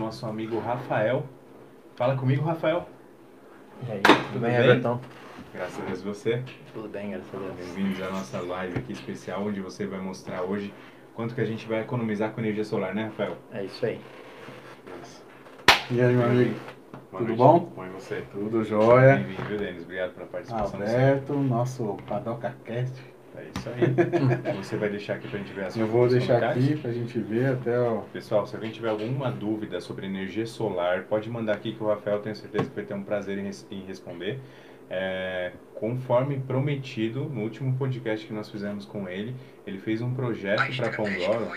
nosso amigo Rafael. Fala comigo, Rafael. E aí, tudo, Tudo bem, bem? Everton? Graças a Deus você. Tudo bem, graças a Deus. Bem-vindos à nossa live aqui especial, onde você vai mostrar hoje quanto que a gente vai economizar com energia solar, né, Rafael? É isso aí. E aí, meu amigo? Boa Tudo noite. bom? Bom e você? Tudo jóia? Bem-vindo, viu, Denis? Obrigado pela participação. Alberto, nosso Padoca Cast. É isso aí. você vai deixar aqui pra gente ver as Eu vou deixar comentários? aqui pra gente ver até o. Pessoal, se alguém tiver alguma dúvida sobre energia solar, pode mandar aqui que o Rafael tenho certeza que vai ter um prazer em, em responder. É, conforme prometido, no último podcast que nós fizemos com ele, ele fez um projeto para Pandora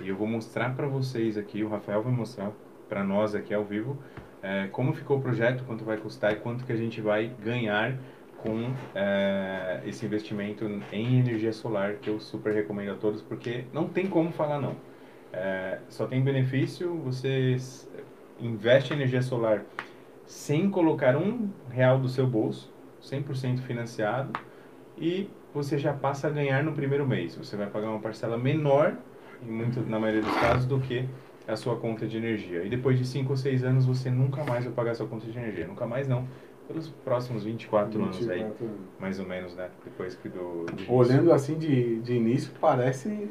e eu vou mostrar para vocês aqui, o Rafael vai mostrar para nós aqui ao vivo, é, como ficou o projeto, quanto vai custar e quanto que a gente vai ganhar com é, esse investimento em energia solar, que eu super recomendo a todos, porque não tem como falar não. É, só tem benefício, você investe em energia solar sem colocar um real do seu bolso, 100% financiado, e você já passa a ganhar no primeiro mês. Você vai pagar uma parcela menor, em muito, na maioria dos casos, do que a sua conta de energia. E depois de 5 ou 6 anos, você nunca mais vai pagar a sua conta de energia. Nunca mais não. Pelos próximos 24 anos aí, 24 anos. mais ou menos, né? Depois que do... do Olhando assim de, de início, parece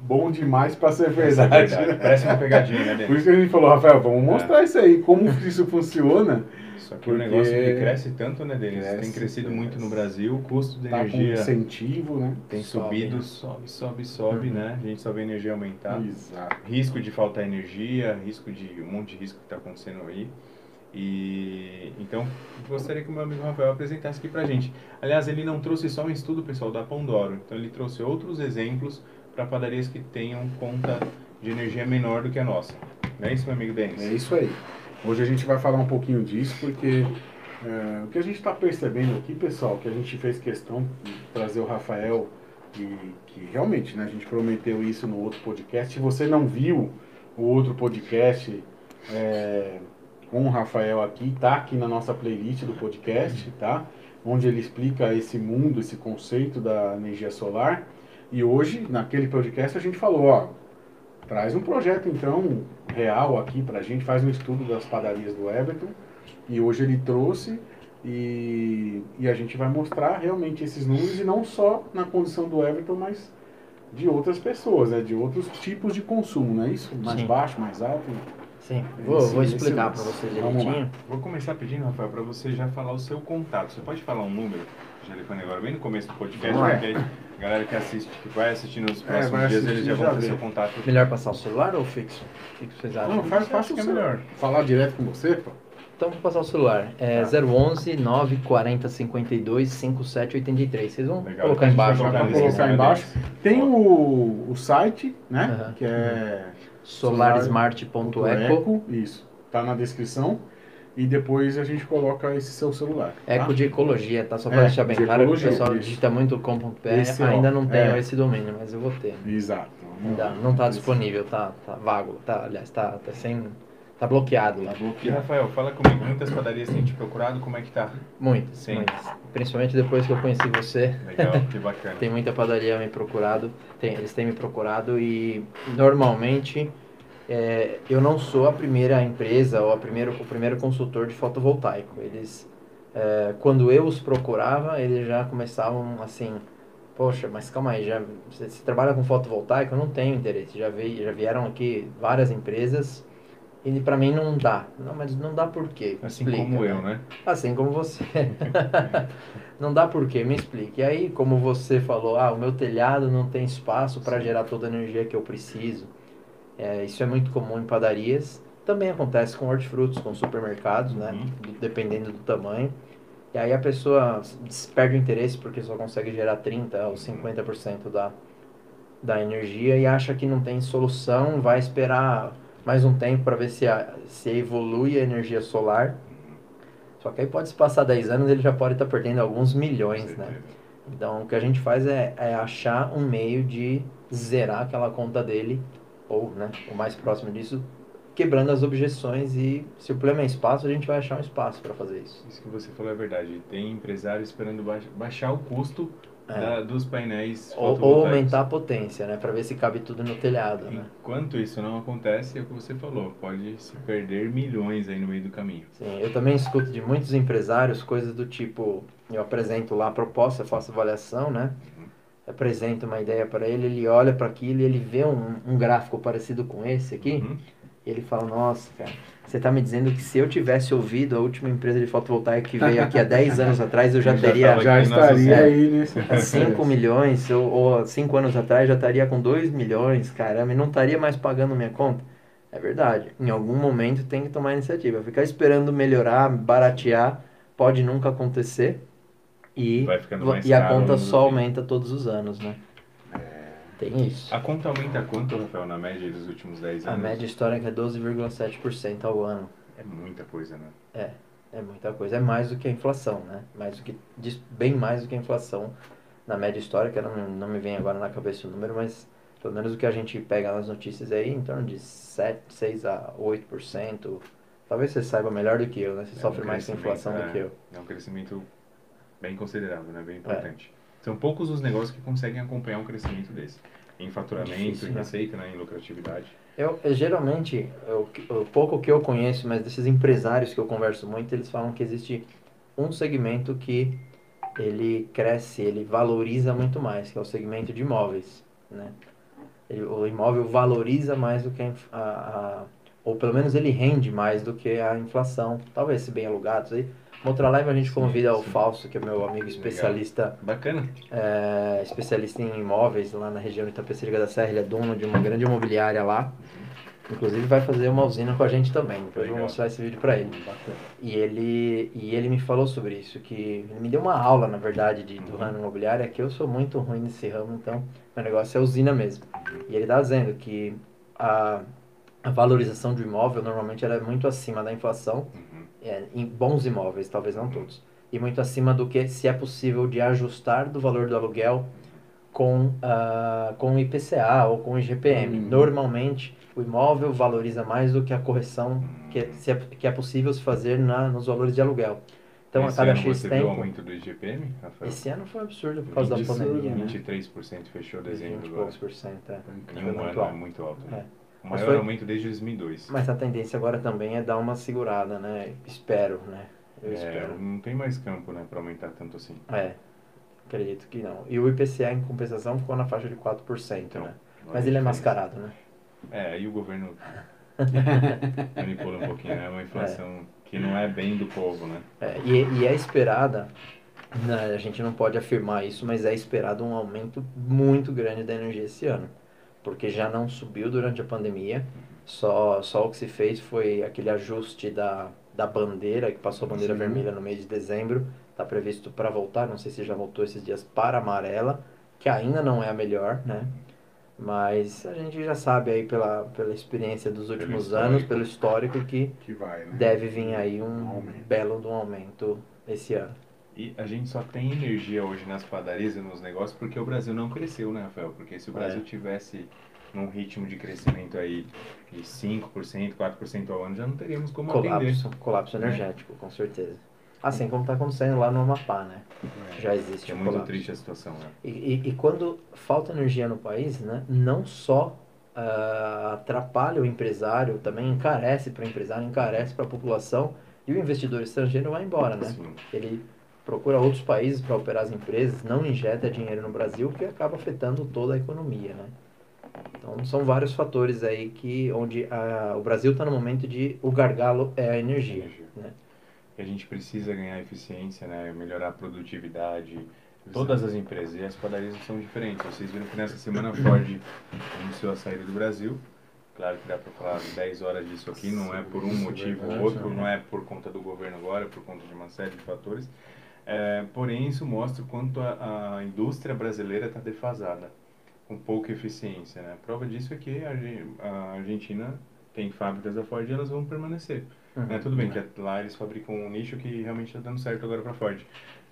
bom demais pra ser Essa é verdade. verdade. Parece uma pegadinha, né, Por isso que a gente falou, Rafael, vamos mostrar isso aí, como isso funciona. Só que o Porque- negócio que cresce tanto, né, Denis? Tem Cresce, crescido cresce. muito no Brasil, o custo de Tá com energia incentivo, né? tem Sobe, subido, né? sobe, sobe, sobe, Uhum. né? A gente só vê a energia aumentar. Exato. Risco de faltar energia, risco de um monte de risco que está acontecendo aí. E então gostaria que o meu amigo Rafael apresentasse aqui pra gente. Aliás, ele não trouxe só um estudo pessoal da Pandoro, então ele trouxe outros exemplos para padarias que tenham conta de energia menor do que a nossa. Não é isso, meu amigo Denis? É isso aí. Hoje a gente vai falar um pouquinho disso, porque é, o que a gente está percebendo aqui, pessoal, que a gente fez questão de trazer o Rafael, e que realmente né, a gente prometeu isso no outro podcast. Se você não viu o outro podcast é, com o Rafael aqui, tá aqui na nossa playlist do podcast, tá? Onde ele explica esse mundo, esse conceito da energia solar. E hoje, naquele podcast, a gente falou, ó, traz um projeto então real aqui pra gente, faz um estudo das padarias do Everton. E hoje ele trouxe e, e a gente vai mostrar realmente esses números e não só na condição do Everton, mas de outras pessoas, né? de outros tipos de consumo, não é isso? Mais Sim. baixo, mais alto. Sim, vou, Esse- vou explicar para vocês Vamos lá. direitinho. Vou começar pedindo, Rafael, para você já falar o seu contato. Você pode falar um número de telefone agora, bem no começo do podcast, porque a galera que assiste, que vai assistir nos próximos vai dias, eles já vão ter seu contato. Melhor passar o celular ou fixo? O que vocês acham? Não, faz, faz que o é melhor. Falar direto com você, pô. Então vou passar o celular. É Tá. 011 940 52 5783. Vocês vão Legal. colocar embaixo. colocar embaixo. Tem o, o site, né? Que é Solarsmart.eco. Eco. Isso. Tá na descrição. E depois a gente coloca esse seu celular. tá? Eco de ecologia, tá? Só É, para deixar bem de claro que o ecologia, pessoal isso. digita muito com.br. Ainda não tenho é. esse domínio, mas eu vou ter. Exato. Ainda não tá disponível, tá, tá vago, tá, aliás, tá, tá sem. Tá bloqueado lá. Tá E bloqueado. Rafael, fala comigo, muitas padarias têm te procurado, como é que tá? Muitas, Sim. muitas. Principalmente depois que eu conheci você, Legal, que bacana. tem muita padaria me procurado, tem, eles têm me procurado e normalmente é, eu não sou a primeira empresa ou a primeiro, o primeiro consultor de fotovoltaico. Eles, é, quando eu os procurava, eles já começavam assim, poxa, mas calma aí, já, você, você trabalha com fotovoltaico? Eu não tenho interesse. Já, veio, já vieram aqui várias empresas e para mim não dá. Não, mas não dá por quê? Me Assim explica, como né? eu, né? Assim como você. não dá por quê? Me explique. E aí, como você falou, ah, o meu telhado não tem espaço para gerar toda a energia que eu preciso. É, isso é muito comum em padarias. Também acontece com hortifrutos, com supermercados, né? Uhum. Do- Dependendo do tamanho. E aí a pessoa perde o interesse porque só consegue gerar 30% ou 50% da, da energia e acha que não tem solução, vai esperar mais um tempo para ver se, a, se evolui a energia solar. Só que aí pode se passar 10 anos ele já pode estar perdendo alguns milhões, né? Então o que a gente faz é, é achar um meio de zerar aquela conta dele, ou né, o mais próximo disso, quebrando as objeções e se o problema é espaço, a gente vai achar um espaço para fazer isso. Isso que você falou é verdade. Tem empresário esperando baix- baixar o custo É. da- dos painéis Ou, ou aumentar a potência, né? Pra ver se cabe tudo no telhado, né? Enquanto isso não acontece, é o que você falou, pode se perder milhões aí no meio do caminho. Sim, eu também escuto de muitos empresários coisas do tipo, eu apresento lá a proposta, faço avaliação, né? Uhum. Apresento uma ideia para ele, ele olha para aquilo e ele vê um, um gráfico parecido com esse aqui, Uhum. e ele fala, nossa, cara, você tá me dizendo que se eu tivesse ouvido a última empresa de fotovoltaica que veio aqui há 10 anos atrás, eu já já teria Já estaria aí nesse 5 milhões, ou, ou há 5 anos atrás já estaria com 2 milhões, caramba, e não estaria mais pagando minha conta. É verdade. Em algum momento tem que tomar iniciativa. Ficar esperando melhorar, baratear, pode nunca acontecer. E, Vai ficando vo- mais e a conta só aumenta todos os anos, né? Tem isso. A conta aumenta quanto, Rafael, na média dos últimos 10 A anos? média histórica é 12,7% ao ano. É muita coisa, né? É, é muita coisa. É mais do que a inflação, né? Mais do que, bem mais do que a inflação na média histórica. Não, não me vem agora na cabeça o número, mas pelo menos o que a gente pega nas notícias aí, em torno de 7, 6 a 8%. Talvez você saiba melhor do que eu, né? Você É sofre um mais com a inflação crescimento, do que eu. É um crescimento bem considerável, né? Bem É. São poucos os negócios que conseguem acompanhar um crescimento desse. Em faturamento, Difícil, em né? receita, né? em lucratividade. Eu, eu, geralmente, eu- o pouco que eu conheço, mas desses empresários que eu converso muito, eles falam que existe um segmento que ele cresce, ele valoriza muito mais, que é o segmento de imóveis, né? Ele- o imóvel valoriza mais do que a- a- ou pelo menos ele rende mais do que a inflação, talvez se bem alugados aí. Uma outra live a gente convida o. Falso, que é meu amigo especialista Bacana. é, especialista em imóveis lá na região de Itapecerica da Serra, ele é dono de uma grande imobiliária lá. Inclusive vai fazer uma usina com a gente também. Depois eu vou Legal. mostrar esse vídeo para ele. Bacana. E ele e ele me falou sobre isso, que ele me deu uma aula, na verdade, de, do Uhum. ramo imobiliário, é que eu sou muito ruim nesse ramo, então meu negócio é usina mesmo. E ele tá dizendo que a, a valorização do imóvel normalmente ela é muito acima da inflação Uhum. É, em bons imóveis, talvez não todos, e muito acima do que se é possível de ajustar do valor do aluguel com, ah, com IPCA ou com o IGPM. Uhum. Normalmente, o imóvel valoriza mais do que a correção que, é- se que é possível se fazer na, nos valores de aluguel. Então, Esse a cada ano X você viu o tempo... aumento do IGPM, Rafael? Esse ano foi um absurdo por causa da Absurdo, pandemia, né? 23% fechou dezembro 20 e poucos por cento, é. Em um ano é muito alto. Né? É. O maior foi- aumento desde 2002. Mas a tendência agora também é dar uma segurada, né? Espero, né? Eu É, espero. não tem mais campo, né, para aumentar tanto assim. É, acredito que não. E o IPCA, em compensação, ficou na faixa de 4%, Então, né? Mas ele é mascarado, né? É, aí o governo manipula um pouquinho, né? Uma inflação que não é bem do povo, né? É, e, e é esperada, né, a gente não pode afirmar isso, mas é esperado um aumento muito grande da energia esse ano. Porque já não subiu durante a pandemia, só, só o que se fez foi aquele ajuste da, da bandeira, que passou a bandeira Sim. vermelha no mês de dezembro, está previsto para voltar, não sei se já voltou esses dias para amarela, que ainda não é a melhor, né? Mas a gente já sabe aí pela, pela experiência dos últimos histórico. anos, pelo histórico, que Que vai, né? deve vir aí um Um belo um aumento esse ano. E a gente só tem energia hoje nas padarias e nos negócios porque o Brasil não cresceu, né, Rafael? Porque se o Brasil É. tivesse num ritmo de crescimento aí de 5%, 4% ao ano, já não teríamos como atender. Colapso, colapso Né? energético, com certeza. Assim como está acontecendo lá no Amapá, né? É. Já existe É um muito colapso. triste a situação, né? E, e, e quando falta energia no país, né, não só ah, atrapalha o empresário, também encarece para o empresário, encarece para a população e o investidor estrangeiro vai embora, né? Assim, Ele procura outros países para operar as empresas, não injeta dinheiro no Brasil, que acaba afetando toda a economia, né? Então são vários fatores aí que onde ah, o Brasil está no momento de o gargalo é a energia, Energia. né? a gente precisa ganhar eficiência, né? Melhorar a produtividade. Todas as empresas e as padarias são diferentes. Vocês viram que nessa semana a Ford anunciou a saída do Brasil. Claro que dá para falar 10 horas disso aqui, não é por um é motivo ou outro, né? não é por conta do governo agora, é por conta de uma série de fatores. É, porém, isso mostra o quanto a, a indústria brasileira está defasada, com pouca eficiência. Né? Prova disso é que a, a Argentina tem fábricas da Ford e elas vão permanecer. Uhum. Né? Tudo bem que lá eles fabricam um nicho que realmente está dando certo agora para a Ford.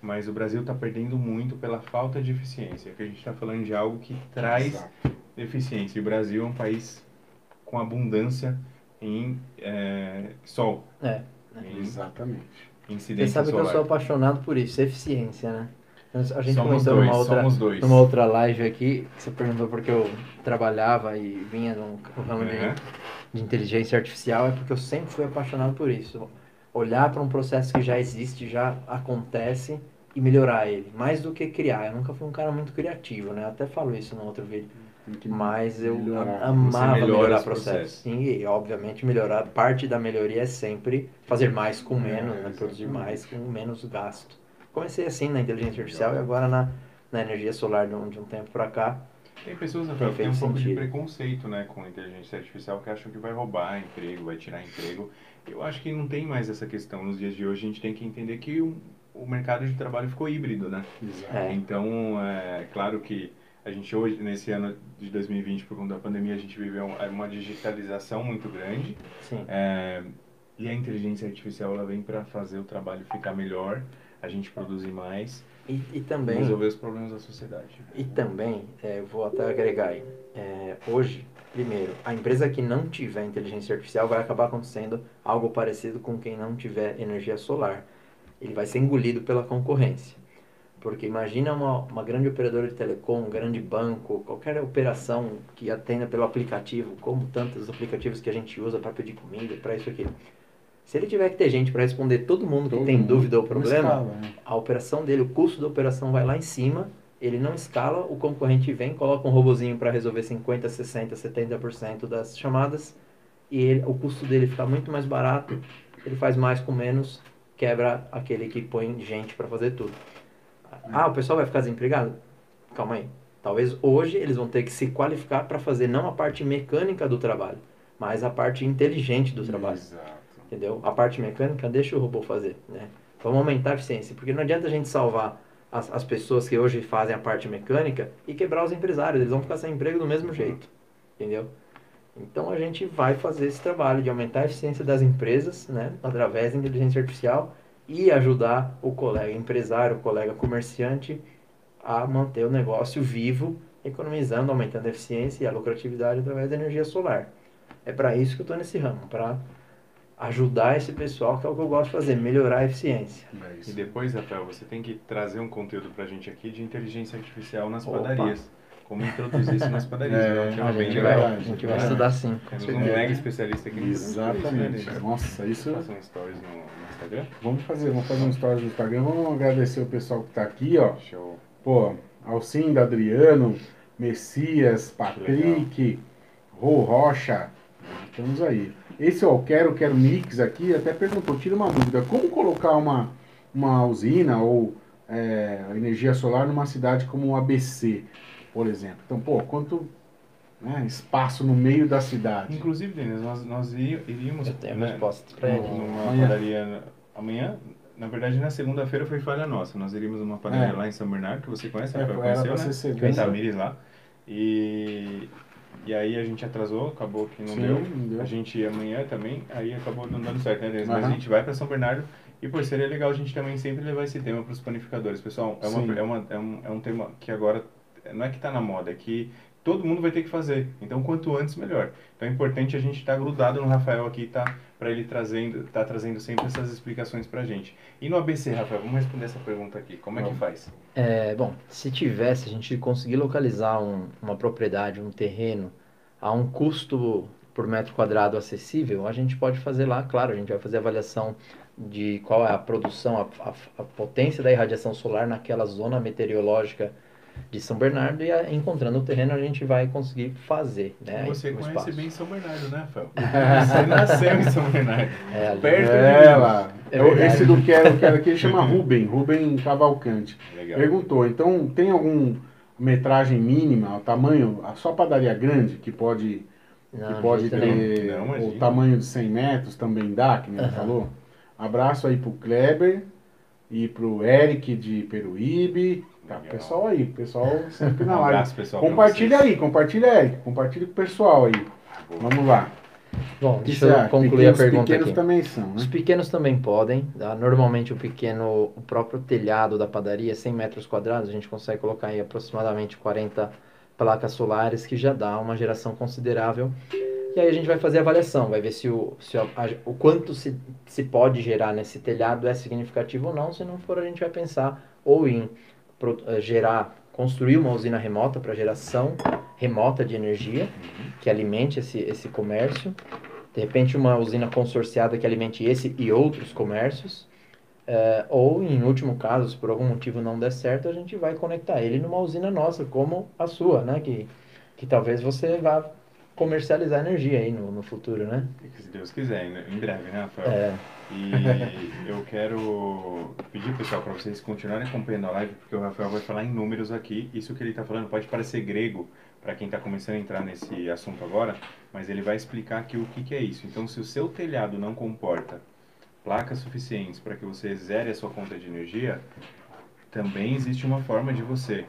Mas o Brasil está perdendo muito pela falta de eficiência, que a gente está falando de algo que traz Exato. eficiência. E o Brasil é um país com abundância em é, sol, É. em Exatamente. Você incidência sabe que eu sou apaixonado por isso, eficiência, né? A gente Somos comentou dois, numa outra, dois. numa outra live aqui, que você perguntou porque eu trabalhava e vinha no ramo de, Uhum. de inteligência artificial, é porque eu sempre fui apaixonado por isso. Olhar para um processo que já existe, já acontece e melhorar ele, mais do que criar. Eu nunca fui um cara muito criativo, né? Eu até falo isso no outro vídeo. Mas eu melhorar. amava melhora melhorar os processos. processos. Sim, e obviamente melhorar. Parte da melhoria é sempre fazer mais com menos, né? Produzir mais com menos gasto. Comecei assim na inteligência artificial e agora na, na energia solar de um, de um tempo para cá. Tem pessoas, Rafael, que tem um pouco de preconceito né, com inteligência artificial que acham que vai roubar emprego, vai tirar emprego. Eu acho que não tem mais essa questão. Nos dias de hoje, a gente tem que entender que o, o mercado de trabalho ficou híbrido, né? É. Então, é claro que a gente hoje, nesse ano de 2020, por conta da pandemia, a gente viveu uma, uma digitalização muito grande. Sim. É, e a inteligência artificial ela vem para fazer o trabalho ficar melhor, a gente produzir mais E, e também. resolver os problemas da sociedade. E também, é, eu vou até agregar aí, é, hoje, primeiro, a empresa que não tiver inteligência artificial vai acabar acontecendo algo parecido com quem não tiver energia solar. Ele vai ser engolido pela concorrência. Porque imagina uma, uma grande operadora de telecom, um grande banco, qualquer operação que atenda pelo aplicativo, como tantos aplicativos que a gente usa para pedir comida, para isso aqui. Se ele tiver que ter gente para responder todo mundo que Todo tem mundo. dúvida ou problema, escala, né? a operação dele, o custo da operação vai lá em cima, ele não escala, o concorrente vem, coloca um robozinho para resolver 50, 60, 70% das chamadas e ele- o custo dele fica muito mais barato, ele faz mais com menos, quebra aquele que põe gente para fazer tudo. Ah, o pessoal vai ficar desempregado? Calma aí. Talvez hoje eles vão ter que se qualificar para fazer não a parte mecânica do trabalho, mas a parte inteligente do trabalho. Exato. Entendeu? A parte mecânica deixa o robô fazer, né? Vamos aumentar a eficiência, porque não adianta a gente salvar as, as pessoas que hoje fazem a parte mecânica e quebrar os empresários, eles vão ficar sem emprego do mesmo jeito, entendeu? Então a gente vai fazer esse trabalho de aumentar a eficiência das empresas, né, através da inteligência artificial e ajudar o colega empresário, o colega comerciante a manter o negócio vivo, economizando, aumentando a eficiência e a lucratividade através da energia solar. É para isso que eu estou nesse ramo, para ajudar esse pessoal, que é o que eu gosto de fazer, melhorar a eficiência. É E depois, Rafael, você tem que trazer um conteúdo pra gente aqui de inteligência artificial nas Opa. padarias. Como introduzir isso nas padarias. É, né? Um tema bem legal. vai, a gente vai É. estudar sim. Temos um mega especialista aqui. Exatamente. Né? Nossa, isso. Faça um stories no, no Instagram. Vamos fazer, vamos fazer um stories no Instagram. Vamos agradecer o pessoal que tá aqui, ó. Show. Pô, Alcinda, Adriano, Messias, Patrick, Rô Rocha. Estamos aí. Esse, ó, o Quero Quero Mix aqui, até perguntou, tira uma dúvida. Como colocar uma, uma usina ou é, energia solar numa cidade como o ABC, por exemplo? Então, pô, quanto né, espaço no meio da cidade? Inclusive, Denis, nós, nós iríamos Eu tenho né, resposta para ele. numa Amanhã. padaria amanhã. Na verdade, na segunda-feira foi falha nossa. Nós iríamos numa padaria É. lá em São Bernardo, que você conhece, É, conheceu, né? Em segunda. Tamires lá. E, e aí a gente atrasou, acabou que não Sim, deu. não deu. A gente ia amanhã também, aí acabou não dando certo, né, Denis? Mas a gente vai para São Bernardo e, pô, seria legal a gente também sempre levar esse tema para os panificadores. Pessoal, é, uma, é, uma, é, um, é um tema que agora não é que está na moda, é que todo mundo vai ter que fazer. Então, quanto antes, melhor. Então, é importante a gente estar grudado no Rafael aqui, tá? Para ele trazendo, tá trazendo sempre essas explicações pra gente. E no ABC, Rafael, vamos responder essa pergunta aqui. Como é que faz? É, bom, se tivesse, a gente conseguir localizar um- uma propriedade, um terreno, a um custo por metro quadrado acessível, a gente pode fazer lá, claro, a gente vai fazer a avaliação de qual é a produção, a, a- a potência da irradiação solar naquela zona meteorológica de São Bernardo e a- encontrando o terreno a gente vai conseguir fazer, né, Você conhece espaço. bem São Bernardo, né, Rafael? Você nasceu em São Bernardo. É, ali- Perto É, lá. É É o- verdade. esse do Quero Quero aqui ele chama Ruben, Ruben Cavalcante. Legal. Perguntou, então tem algum metragem mínima, o tamanho, a só padaria grande que pode, Não, que de pode ter Não, o tamanho de 100 metros também dá, que nem ele Aham. falou? Abraço aí pro Kleber e pro Eric de Peruíbe. Tá, Legal. pessoal aí, pessoal sempre na Um live. abraço, pessoal. Compartilha aí, compartilha Eric, compartilha com o pessoal aí. Vamos lá. Bom, deixa eu acha? concluir a Pequenos- pergunta pequenos aqui. também são, Os né? pequenos também podem. tá? Normalmente o pequeno, o próprio telhado da padaria, 100 metros quadrados, a gente consegue colocar aí aproximadamente 40 placas solares, que já dá uma geração considerável. E aí a gente vai fazer a avaliação, vai ver se o, se a- a- o quanto se, se pode gerar nesse telhado é significativo ou não. Se não for, a gente vai pensar ou em gerar, construir uma usina remota para geração remota de energia que alimente esse, esse comércio. De repente, uma usina consorciada que alimente esse e outros comércios. Uh, ou, em último caso, se por algum motivo não der certo, a gente vai conectar ele numa usina nossa, como a sua, né? Que, que talvez você vá comercializar energia aí no, no futuro, né? Se Deus quiser, em breve, né, Rafael? É. E eu quero pedir, pessoal, para vocês continuarem acompanhando a live, porque o Rafael vai falar em números aqui. Isso que ele está falando pode parecer grego para quem está começando a entrar nesse assunto agora, mas ele vai explicar aqui o que, que é isso. Então, se o seu telhado não comporta placas suficientes para que você zere a sua conta de energia, também existe uma forma de você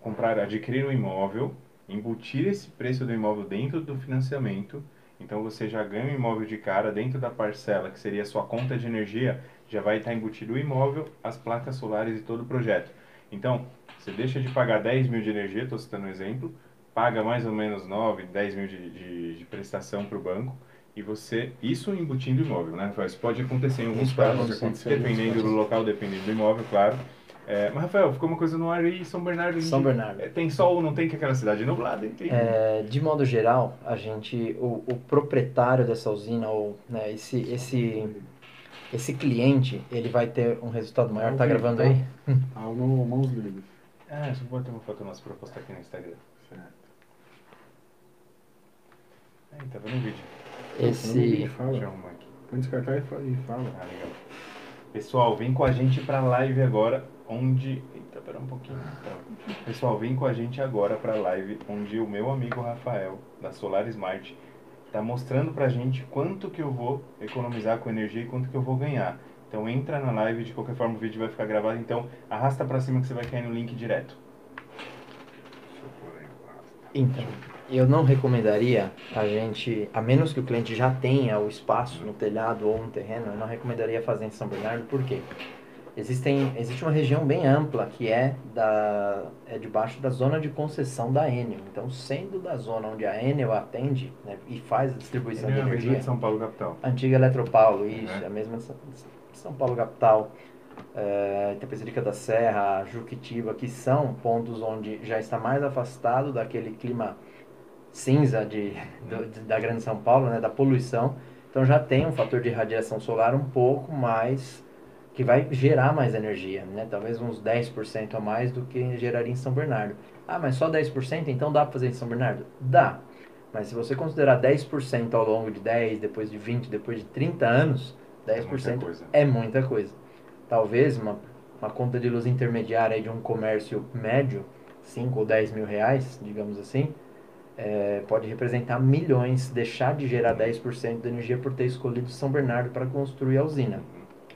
comprar, adquirir um imóvel embutir esse preço do imóvel dentro do financiamento. Então você já ganha o imóvel de cara dentro da parcela, que seria a sua conta de energia, já vai estar embutido o imóvel, as placas solares e todo o projeto. Então, você deixa de pagar 10 mil de energia, estou citando um exemplo, paga mais ou menos 9, 10 mil de, de, de prestação para o banco, e você, isso embutindo o imóvel, né? Isso pode acontecer em alguns casos, dependendo do local, dependendo do imóvel, claro. É, mas, Rafael, ficou uma coisa no ar aí, São Bernardo. São Bernardo. É, tem sol, não tem que aquela cidade nublada? Tem... É, de modo geral, a gente, o, o proprietário dessa usina, ou né, esse, esse, esse cliente, ele vai ter um resultado maior. Tá gravando aí? Tá no Mãos Livres. Ah, só vou ter uma foto nossa pra postar aqui no Instagram. Certo. Aí, tá vendo o vídeo? Esse... Fala. Deixa eu arrumar aqui. Põe descartar e e fala. Ah, legal. Pessoal, vem com a gente pra live agora, onde... Eita, pera um pouquinho. Tá. Pessoal, vem com a gente agora pra live, onde o meu amigo Rafael, da Solar Smart, tá mostrando pra gente quanto que eu vou economizar com energia e quanto que eu vou ganhar. Então entra na live, de qualquer forma o vídeo vai ficar gravado, então arrasta pra cima que você vai cair no link direto. Então, eu não recomendaria a gente, a menos que o cliente já tenha o espaço no telhado ou no terreno, eu não recomendaria fazer em São Bernardo, por quê? Existem, existe uma região bem ampla que é, da, é debaixo da zona de concessão da Enel. Então, sendo da zona onde a Enel atende né, e faz a distribuição de Ele é a mesma energia, de São Paulo capital. Antiga Eletropaulo, isso, Uhum. a mesma de São- São Paulo capital, é, Itapecerica da Serra, Juquitiba, que são pontos onde já está mais afastado daquele clima cinza de, do- de- da Grande São Paulo, né, da poluição. Então já tem um fator de radiação solar um pouco mais que vai gerar mais energia, né? Talvez uns 10% a mais do que geraria em São Bernardo. Ah, mas só 10%? Então dá para fazer em São Bernardo? Dá. Mas se você considerar 10% ao longo de 10, depois de 20, depois de 30 anos, 10% muita coisa. é muita coisa. Talvez uma, uma conta de luz intermediária de um comércio médio, 5 ou 10 mil reais, digamos assim, é, pode representar milhões, deixar de gerar 10% de energia por ter escolhido São Bernardo para construir a usina.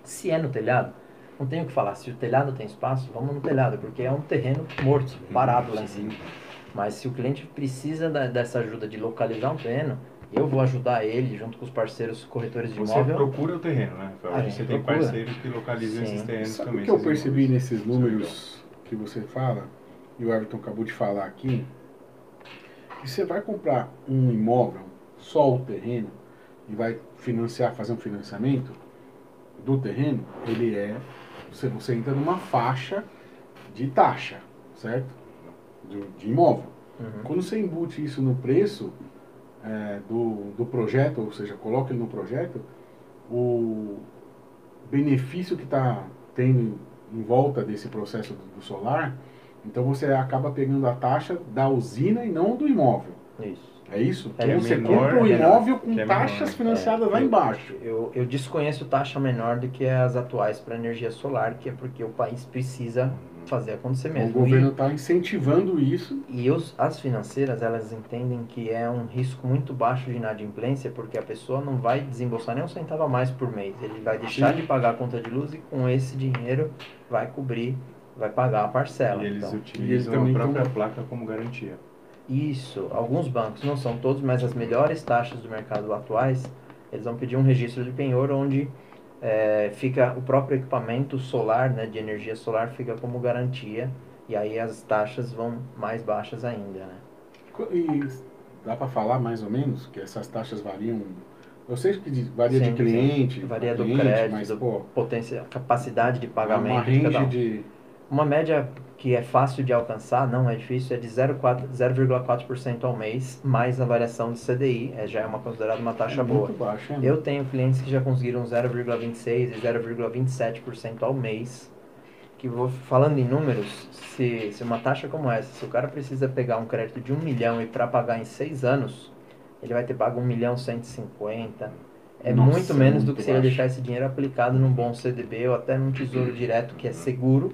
Se é no telhado, não tenho o que falar. Se o telhado tem espaço, vamos no telhado, porque é um terreno morto, parado lá em cima. Mas se o cliente precisa da- dessa ajuda de localizar um terreno, eu vou ajudar ele, junto com os parceiros corretores de Você imóvel. procura o terreno, né? A gente Você tem procura. parceiros que localizam Sim. esses terrenos Sabe também. o que eu percebi imóveis. nesses números que você fala, e o Everton acabou de falar aqui, que você vai comprar um imóvel, só o terreno, e vai financiar, fazer um financiamento do terreno, ele é, você, você entra numa faixa de taxa, certo? De, de imóvel. Uhum. Quando você embute isso no preço é, do, do projeto, ou seja, coloca ele no projeto, o benefício que está tendo em volta desse processo do, do solar, então você acaba pegando a taxa da usina e não do imóvel. Isso. É isso? É, Então você menor, compra o é, imóvel com é taxas menor. financiadas É, lá eu- embaixo. Eu, eu desconheço taxa menor do que as atuais para energia solar, que é porque o país precisa fazer acontecer Então, o mesmo. governo está incentivando isso. E, os, as financeiras, elas entendem que é um risco muito baixo de inadimplência, porque a pessoa não vai desembolsar nem um centavo a mais por mês. Ele vai deixar Sim. de pagar a conta de luz e com esse dinheiro vai cobrir, vai pagar a parcela. E eles Então, utilizam também a própria tão- placa como garantia. Isso, alguns bancos, não são todos, mas as melhores taxas do mercado atuais, eles vão pedir um registro de penhor onde é, fica o próprio equipamento solar, né, de energia solar, fica como garantia, e aí as taxas vão mais baixas ainda, né? E dá para falar mais ou menos que essas taxas variam. Eu sei que varia Sim, de cliente, sim. Varia do cliente, crédito, mas do pô, potência, capacidade de é uma pagamento de range um. de Uma média que é fácil de alcançar, não é difícil, é de 0,4% ao mês, mais a variação do CDI, é, já é uma considerada uma taxa é boa. Baixo, é Eu tenho clientes que já conseguiram 0,26% e 0,27% ao mês, que vou falando em números, se, se uma taxa como essa, se o cara precisa pegar um crédito de 1 milhão e para pagar em 6 anos, ele vai ter pago 1 milhão 150, é Nossa, muito menos do muito que se ele baixo. deixar esse dinheiro aplicado num bom CDB ou até num tesouro direto que é seguro.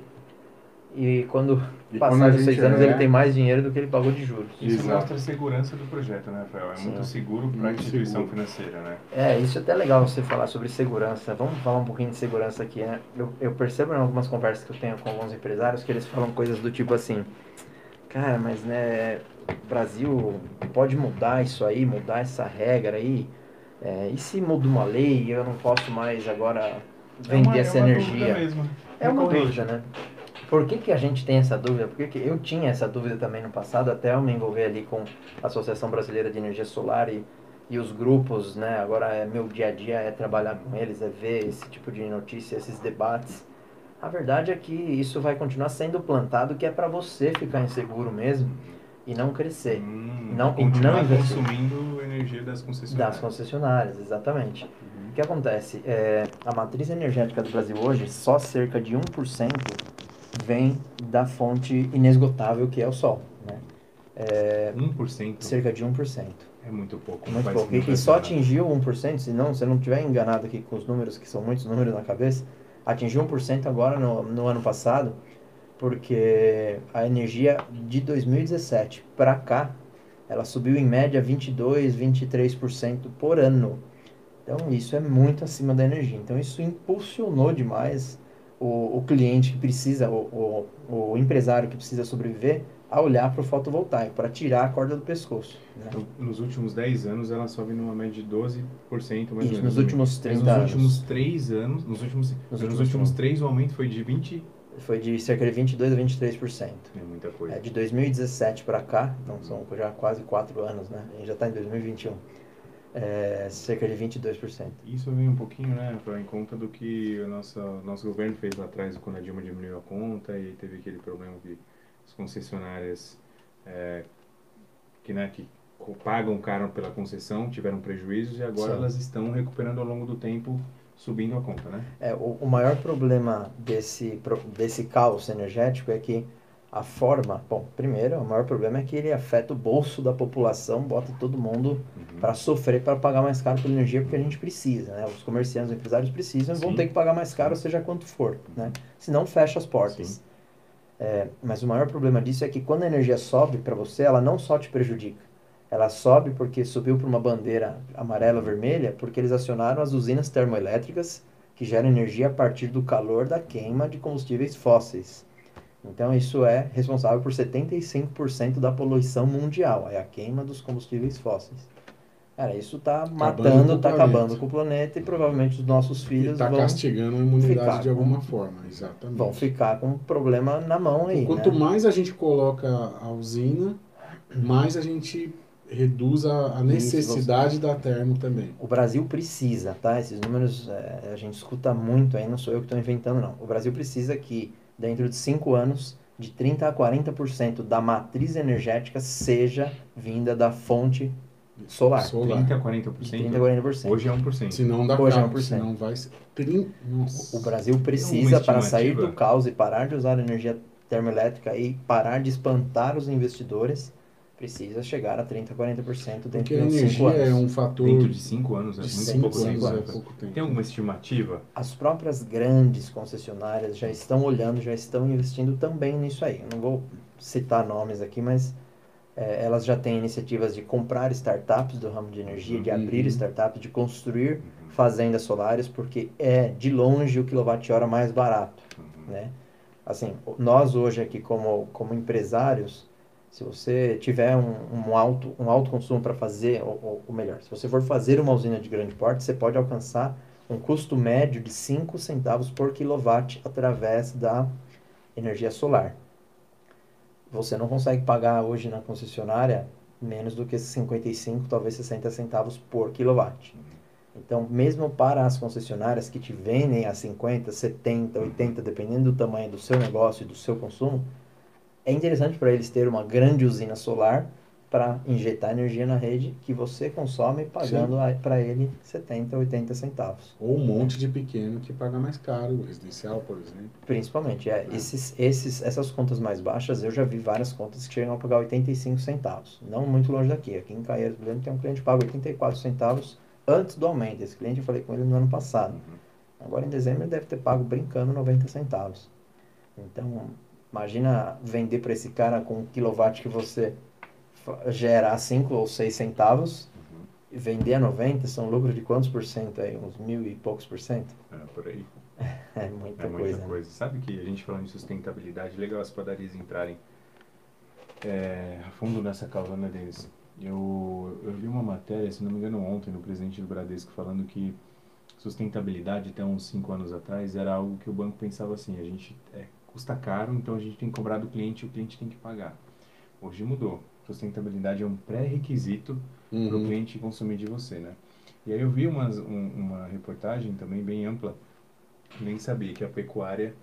E quando E passar os seis anos, é- ele tem mais dinheiro do que ele pagou de juros. Isso Exato. mostra a segurança do projeto, né, Rafael? É Sim. muito seguro para a instituição seguro. financeira, né? É, isso é até legal você falar sobre segurança. Vamos falar um pouquinho de segurança aqui, né? Eu, eu percebo em algumas conversas que eu tenho com alguns empresários que eles falam coisas do tipo assim, cara, mas né, o Brasil pode mudar isso aí, mudar essa regra aí. É, e se muda uma lei e eu não posso mais agora vender é uma, essa é uma energia? dúvida mesmo. É uma dúvida, né? Por que, que a gente tem essa dúvida? Por que, que eu tinha essa dúvida também no passado, até eu me envolver ali com a Associação Brasileira de Energia Solar e, e os grupos, né? Agora é meu dia a dia é trabalhar com eles, é ver esse tipo de notícia, esses debates. A verdade é que isso vai continuar sendo plantado, que é para você ficar inseguro mesmo e não crescer. Hum, Não- e não investir. consumindo energia das concessionárias. Das concessionárias, exatamente. O que acontece? É, a matriz energética do Brasil hoje, só cerca de 1% vem da fonte inesgotável que é o sol. Né? 1% Cerca de 1%. é muito pouco. não Muito pouco. E, muita e só atingiu 1%, se não, se eu não estiver enganado aqui com os números, que são muitos números na cabeça, atingiu 1% agora no, no ano passado, porque a energia de 2017 para cá, ela subiu em média 22, 23% por ano. Então isso é muito acima da energia. Então isso impulsionou demais o, o cliente que precisa, o, o, o empresário que precisa sobreviver, a olhar para o fotovoltaico, para tirar a corda do pescoço. Né? Então, nos últimos 10 anos, ela sobe numa média de 12%, mais ou Isso, menos. nos últimos Mas 30 nos anos. últimos 3 anos, nos últimos, Nos nos últimos últimos três. 3, o aumento foi de 20, Foi de cerca de 22 a 23%. é muita coisa. É, de 2017 para cá, então são já quase 4 anos, né? A gente já está em 2021. É, cerca de 22%. Isso vem um pouquinho, né, pra, em conta do que o nosso, nosso governo fez lá atrás, quando a Dilma diminuiu a conta e teve aquele problema que as concessionárias é, que, né, que pagam caro pela concessão tiveram prejuízos e agora Sim. elas estão recuperando ao longo do tempo, subindo a conta, né? É, o, o maior problema desse, desse caos energético é que a forma, bom, primeiro, o maior problema é que ele afeta o bolso da população, bota todo mundo Uhum. para sofrer para pagar mais caro pela energia porque a gente precisa, né? Os comerciantes, os empresários precisam vão ter que pagar mais caro, seja quanto for, né? Senão fecha as portas. É, mas o maior problema disso é que quando a energia sobe para você, ela não só te prejudica. Ela sobe porque subiu para uma bandeira amarela ou vermelha, porque eles acionaram as usinas termoelétricas que geram energia a partir do calor da queima de combustíveis fósseis. Então isso é responsável por 75% da poluição mundial, é a queima dos combustíveis fósseis. Cara, isso está com matando, está acabando com o planeta e provavelmente os nossos E filhos está vão, castigando a imunidade ficar de com- alguma forma, exatamente. vão ficar com um problema na mão aí, Quanto né? mais a gente coloca a usina, mais a gente reduz a, a necessidade da termo também. O Brasil precisa, tá? Esses números é, a gente escuta muito aí, não sou eu que estou inventando, não. O Brasil precisa que, dentro de cinco anos, de 30% a 40% da matriz energética seja vinda da fonte solar. Solar. 30 a De 40%. 30% a 40%. Hoje é 1%. Se não dá Hoje é cabo, 1%. se não vai. Nossa. O Brasil precisa, Tem uma para sair do caos e parar de usar energia termoelétrica e parar de espantar os investidores, precisa chegar a 30% a 40% dentro Porque a de 5 energia anos. é um fator Dentro de 5 anos, é de muito cinco pouco anos, tempo. é né? pouco tempo. Tem alguma estimativa? As próprias grandes concessionárias já estão olhando, já estão investindo também nisso aí. Eu não vou citar nomes aqui, mas eh, elas já têm iniciativas de comprar startups do ramo de energia, de Uhum. abrir startups, de construir fazendas solares, porque é de longe o quilowatt-hora mais barato, Uhum. né? Assim, nós hoje aqui como, como empresários, se você tiver um, um alto, um alto consumo para fazer, ou, ou, melhor, se você for fazer uma usina de grande porte, você pode alcançar um custo médio de 5 centavos por quilowatt através da energia solar. Você não consegue pagar hoje na concessionária menos do que 55, talvez 60 centavos por quilowatt. Então, mesmo para as concessionárias que te vendem a 50, 70, 80, dependendo do tamanho do seu negócio e do seu consumo, é interessante para eles ter uma grande usina solar para injetar energia na rede que você consome pagando para ele 70, 80 centavos. Ou um monte de pequeno que paga mais caro, residencial, por exemplo. Principalmente, é. é. Esses, esses, essas contas mais baixas, eu já vi várias contas que chegam a pagar 85 centavos. Não muito longe daqui. Aqui em Caieiras, por exemplo, tem um cliente que paga 84 centavos antes do aumento. Esse cliente eu falei com ele no ano passado. Uhum. Agora em dezembro ele deve ter pago brincando 90 centavos. Então, imagina vender para esse cara com um quilowatt que você gerar 5 ou 6 centavos uhum. e vender a 90, são lucros de quantos por cento aí? Uns mil e poucos por cento? É, por aí. é muita, é muita coisa. Né? coisa. Né? Sabe que a gente falando de sustentabilidade, legal as padarias entrarem é, a fundo nessa causa, né, Denis? Eu, eu li uma matéria, se não me engano, ontem, no presidente do Bradesco, falando que sustentabilidade, até uns 5 anos atrás, era algo que o banco pensava assim, a gente é, custa caro, então a gente tem que cobrar do cliente e o cliente tem que pagar. Hoje mudou sustentabilidade é um pré-requisito uhum. para o cliente consumir de você, né? E aí eu vi umas, um, uma reportagem também bem ampla, nem sabia que a pecuária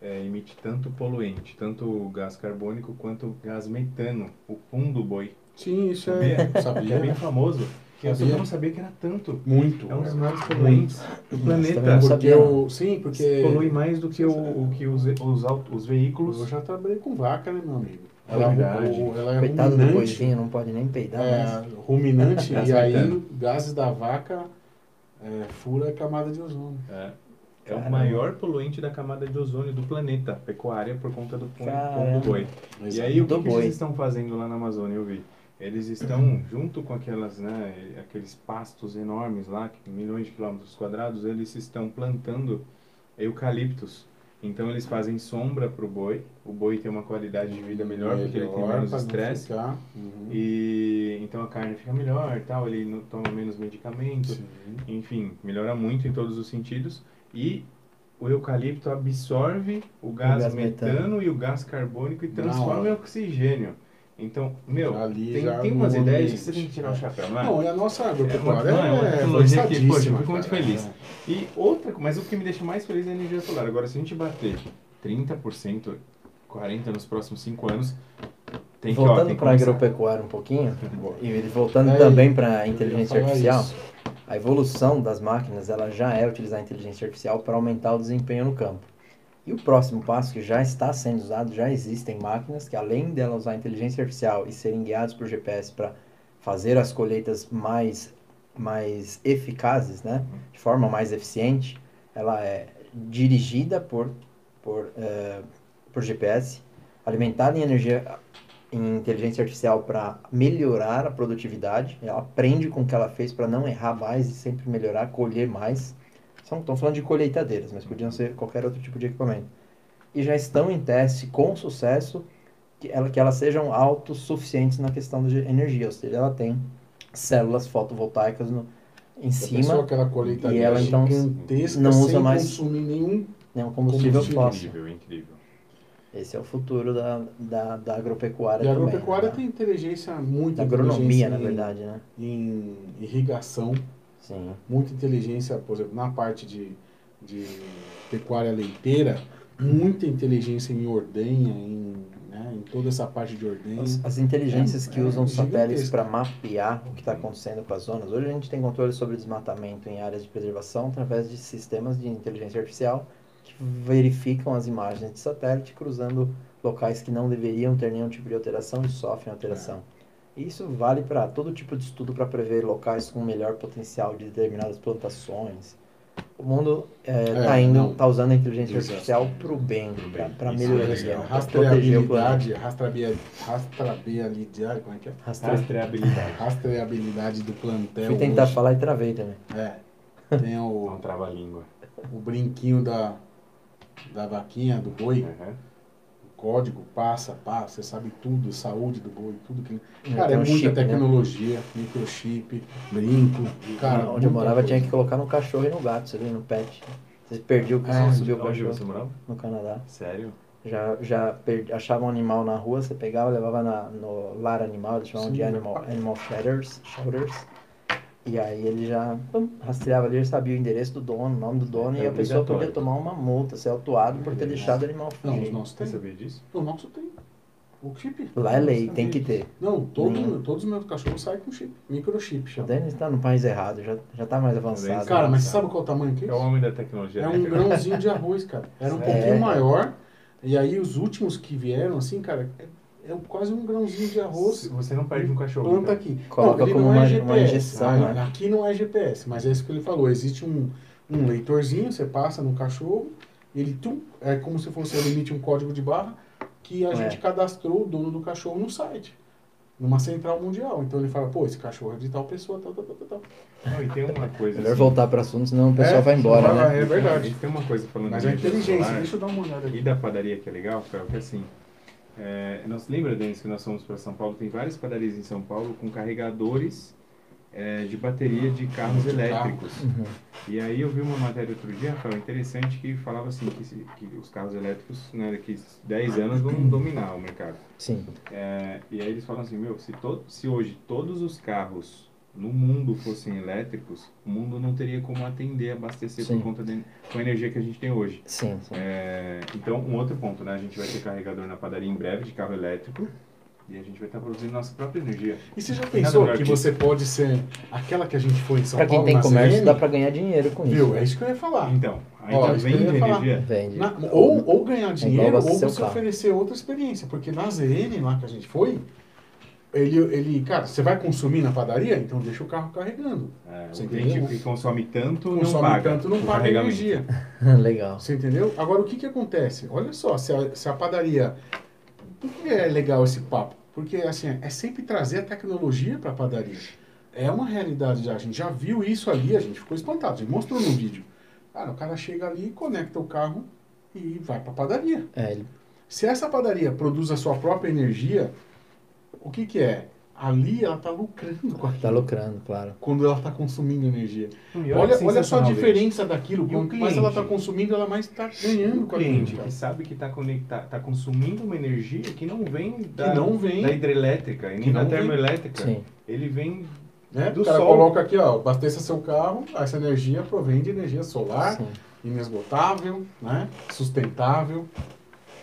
é, emite tanto poluente, tanto gás carbônico quanto gás metano, o pum do boi. Sim, isso é, sabia. é bem famoso. Eu só não sabia que era tanto. Muito. É um dos maiores poluentes do planeta. Porque eu, sim, porque... Polui mais do que, o, o que os, os, os veículos. Eu já trabalhei com vaca, né, meu amigo? Ela, é verdade. ela é Coitado ruminante. do boizinho, não pode nem peidar. É, ruminante, e aí gases da vaca é, fura a camada de ozônio. É. É o maior poluinte da camada de ozônio do planeta, pecuária, por conta do do boi. E aí, o que, que eles estão fazendo lá na Amazônia, eu vi? Eles estão, junto com aquelas, né, aqueles pastos enormes lá, milhões de quilômetros quadrados, eles estão plantando eucaliptos então eles fazem sombra para o boi. O boi tem uma qualidade de vida melhor, melhor porque ele tem menos estresse. Uhum. E então a carne fica melhor, tal. Ele não toma menos medicamento. Sim. Enfim, melhora muito em todos os sentidos. E o eucalipto absorve o gás, o gás metano, metano, e o gás carbônico e transforma em oxigênio. Então, meu, Ali tem, tem umas ideias que você tem que tirar o chapéu, não é? Não, e a nossa agropecuária é, uma, é, uma tecnologia que, poxa, eu fico muito feliz. É. E outra, mas o que me deixa mais feliz é a energia solar. Agora, se a gente bater 30%, 40% nos próximos 5 anos, tem que, Voltando para a agropecuária um pouquinho, e voltando é, também para a inteligência artificial, isso. a evolução das máquinas, ela já é utilizar a inteligência artificial para aumentar o desempenho no campo. E o próximo passo, que já está sendo usado, já existem máquinas que, além dela usar inteligência artificial e serem guiadas por GPS para fazer as colheitas mais, mais eficazes, né? de forma mais eficiente, ela é dirigida por, por, uh, por GPS, alimentada em energia em inteligência artificial para melhorar a produtividade. Ela aprende com o que ela fez para não errar mais e sempre melhorar, colher mais. Estão falando de colheitadeiras, mas podiam ser qualquer outro tipo de equipamento. E já estão em teste com sucesso que, ela, que elas sejam autossuficientes na questão de energia, ou seja, ela tem células fotovoltaicas no, em cima aquela e ela então não usa mais consumir nenhum, nenhum combustível, combustível fóssil. Incrível, incrível. Esse é o futuro da, da, da agropecuária. E a agropecuária também, tem inteligência muito. Da agronomia, na verdade, né? Em irrigação. Sim. Muita inteligência, por exemplo, na parte de, de pecuária leiteira, muita inteligência em ordenha, em, né, em toda essa parte de ordenha. As, as inteligências é, que é usam satélites para mapear o que está acontecendo com as zonas. Hoje a gente tem controle sobre desmatamento em áreas de preservação através de sistemas de inteligência artificial que verificam as imagens de satélite cruzando locais que não deveriam ter nenhum tipo de alteração e sofrem alteração. É. Isso vale para todo tipo de estudo para prever locais com melhor potencial de determinadas plantações. O mundo está é, tá indo, tá usando a inteligência Exato. artificial para o bem, para para proteger o planeta. Rastreabilidade, como é que é? Rastreabilidade. Rastreabilidade do plantel. Fui tentar hoje. falar e travei também. É. Tem o... Não trava a língua. O brinquinho da, da vaquinha, do boi. Uhum código, passa, passa, você sabe tudo, saúde do boi, tudo que. Cara, é, muita chip, né? tecnologia, né? microchip, brinco. Cara, onde eu morava coisa. tinha que colocar no cachorro e no gato, você viu, no pet. Você perdia o cachorro, ah, o cachorro. Você morava? No Canadá. Sério? Já, já perdi, achava um animal na rua, você pegava, levava na, no lar animal, eles chamavam Sim, de animal, animal shelters. E aí ele já rastreava ali, ele sabia o endereço do dono, o nome do dono, É e a pessoa podia tomar uma multa, ser autuado por ter deixado o animal Não, os fugir. nossos Você tem. sabia disso? O nosso tem. O chip. Lá é lei, tem que ter. Não, todo, todos os meus cachorros saem com chip. Microchip, O chama. Denis tá no país errado, já, já tá mais avançado. Cara, mas Cara. sabe qual é o tamanho que é É o isso? homem da tecnologia. É né? um grãozinho de arroz, cara. Era um Sério? pouquinho maior. E aí os últimos que vieram, assim, cara, é, é quase um grãozinho de arroz. Você não perde um cachorro. Planta então. aqui. Coloca ele como não é uma- GPS. uma injeção, Ah, né? Aqui não é GPS, mas é isso que ele falou. Existe um, um leitorzinho, você passa no cachorro, ele tum, é como se fosse ele emite um código de barra que a É. gente cadastrou o dono do cachorro no site. Numa central mundial. Então ele fala, pô, esse cachorro é de tal pessoa, tal, tal, tal, tal, tal. Não, e tem uma coisa. Melhor assim, voltar para assunto, senão o pessoal É, vai embora, vai, né? É verdade. E tem uma coisa falando Mas de é inteligência, solar deixa eu dar uma olhada E aqui. da padaria que é legal, Fel, que assim. É, nós lembra, Denis, que nós fomos para São Paulo? Tem várias padarias em São Paulo com carregadores é, de bateria de carros De elétricos. Uhum. E aí eu vi uma matéria outro dia, Rafael, interessante, que falava assim, que, se- que os carros elétricos, né, daqui 10 anos vão dominar o mercado. Sim. É, e aí eles falam assim, meu, se, to se hoje todos os carros no mundo fossem elétricos, o mundo não teria como atender, abastecer Sim. por conta da com a energia que a gente tem hoje. Sim, sim. É, então, um outro ponto, né? A gente vai ter carregador na padaria em breve de carro elétrico e a gente vai estar produzindo nossa própria energia. E você já pensou que que você pode ser aquela que a gente foi em São Pra quem Paulo, tem na comércio, CN? dá pra ganhar dinheiro com isso. Viu? É isso que eu ia falar. Então, aí Ó, ia falar. energia? Vende. Na- ou, ou ganhar dinheiro, ou abastecer o você carro. oferecer outra experiência. Porque na ZN, lá que a gente foi, ele, ele, cara, você vai consumir na padaria? Então deixa o carro carregando. É, Você o cliente entendeu? que consome tanto não Consome paga. tanto, não paga energia. Legal. Você entendeu? Agora, o que que acontece? Olha só, se a, se a padaria... Por que é legal esse papo? Porque, assim, é sempre trazer a tecnologia para a padaria. É uma realidade já. A gente já viu isso ali, a gente ficou espantado. A gente mostrou no vídeo. Cara, o cara chega ali, conecta o carro e vai para a padaria. É, ele Se essa padaria produz a sua própria energia, o que que é? Ali ela está lucrando com aquilo. tá lucrando, claro. Quando ela está consumindo energia. Olha, que olha só a diferença daquilo. O Quanto mais ela está consumindo, ela mais está ganhando O com aquilo. cliente que sabe que está tá consumindo uma energia que não vem da, não vem. da hidrelétrica e Que nem da não vem. termoelétrica. Sim. Ele vem Né? do o cara sol. coloca aqui, ó, abasteça seu carro, essa energia provém de energia solar, sim. inesgotável, né? Sustentável.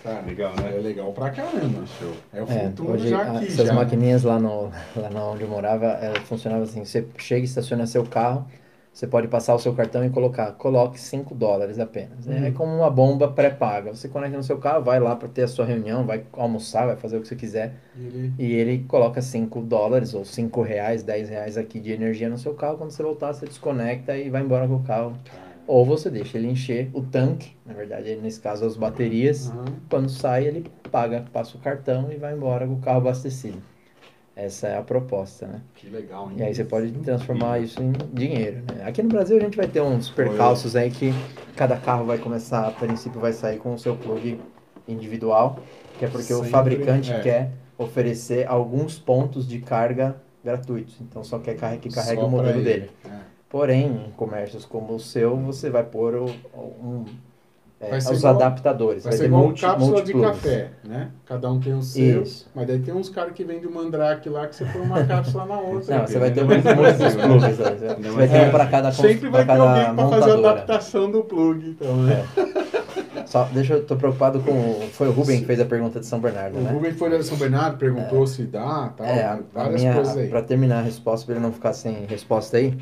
Cara, legal, é né? legal pra caramba. Show. É o É, futuro hoje já aqui, essas já. maquininhas lá, no, lá na onde eu morava, ela funcionava assim, você chega e estaciona seu carro, você pode passar o seu cartão e colocar, coloque 5 dólares apenas. É Uhum. como uma bomba pré-paga. Você conecta no seu carro, vai lá para ter a sua reunião, vai almoçar, vai fazer o que você quiser, E ele- e ele coloca 5 dólares ou 5 reais, 10 reais aqui de energia no seu carro, quando você voltar você desconecta e vai embora com o carro. Ou você deixa ele encher o tanque, na verdade, nesse caso as baterias, Aham. quando sai, ele paga, passa o cartão e vai embora com o carro abastecido. Essa é a proposta, né? Que legal, hein? E aí você pode transformar isso em dinheiro, né? Aqui no Brasil a gente vai ter uns percalços aí que cada carro vai começar, a princípio vai sair com o seu plug individual, que é porque o Sempre, fabricante é. quer oferecer alguns pontos de carga gratuitos. Então só quer carre- que carregue Só o modelo ele. dele. É. Porém, em comércios como o seu, você vai pôr o, um, é, Vai ser os igual- adaptadores. Vai Vai, ser igual multi, cápsula de café, né? Cada um tem o seu, Isso. mas daí tem uns caras que vendem o mandrake lá que você põe uma cápsula na outra. Não, você vai ter mais muitos, né? plugs. né? Você vai ter um para cada, Sempre vai ter alguém pra fazer a adaptação do plug, então, né? Só, deixa eu, tô preocupado com. o- Foi o Ruben que fez a pergunta de São Bernardo, O né? Rubem foi de São Bernardo, perguntou se dá, tal, É, várias minha, coisas aí. para terminar a resposta, para ele não ficar sem resposta aí,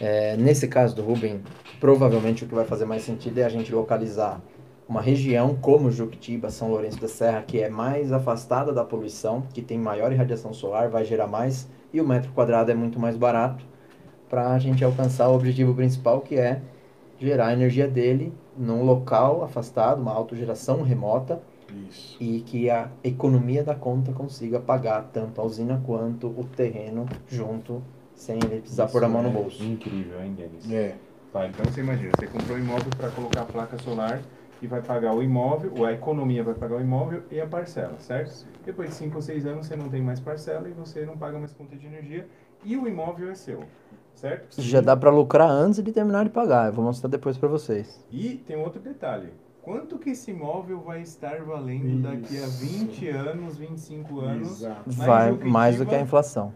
é, nesse caso do Ruben, provavelmente o que vai fazer mais sentido é a gente localizar uma região como Juquitiba, São Lourenço da Serra, que é mais afastada da poluição, que tem maior irradiação solar, vai gerar mais, e o metro quadrado é muito mais barato, para a gente alcançar o objetivo principal, que é gerar a energia dele num local afastado, uma autogeração remota, Isso. e que a economia da conta consiga pagar tanto a usina quanto o terreno junto, sem ele precisar pôr a mão no Isso é bolso. Incrível, hein, Denis? É. Tá, então você imagina, você comprou um imóvel para colocar a placa solar e vai pagar o imóvel, ou a economia vai pagar o imóvel e a parcela, certo? Depois de 5 ou 6 anos você não tem mais parcela e você não paga mais conta de energia e o imóvel é seu, certo? Já dá para lucrar antes de terminar de pagar. Eu vou mostrar depois para vocês. E tem outro detalhe. Quanto que esse imóvel vai estar valendo daqui a Isso. 20 anos, 25 anos? Exato. Vai mais do que a inflação.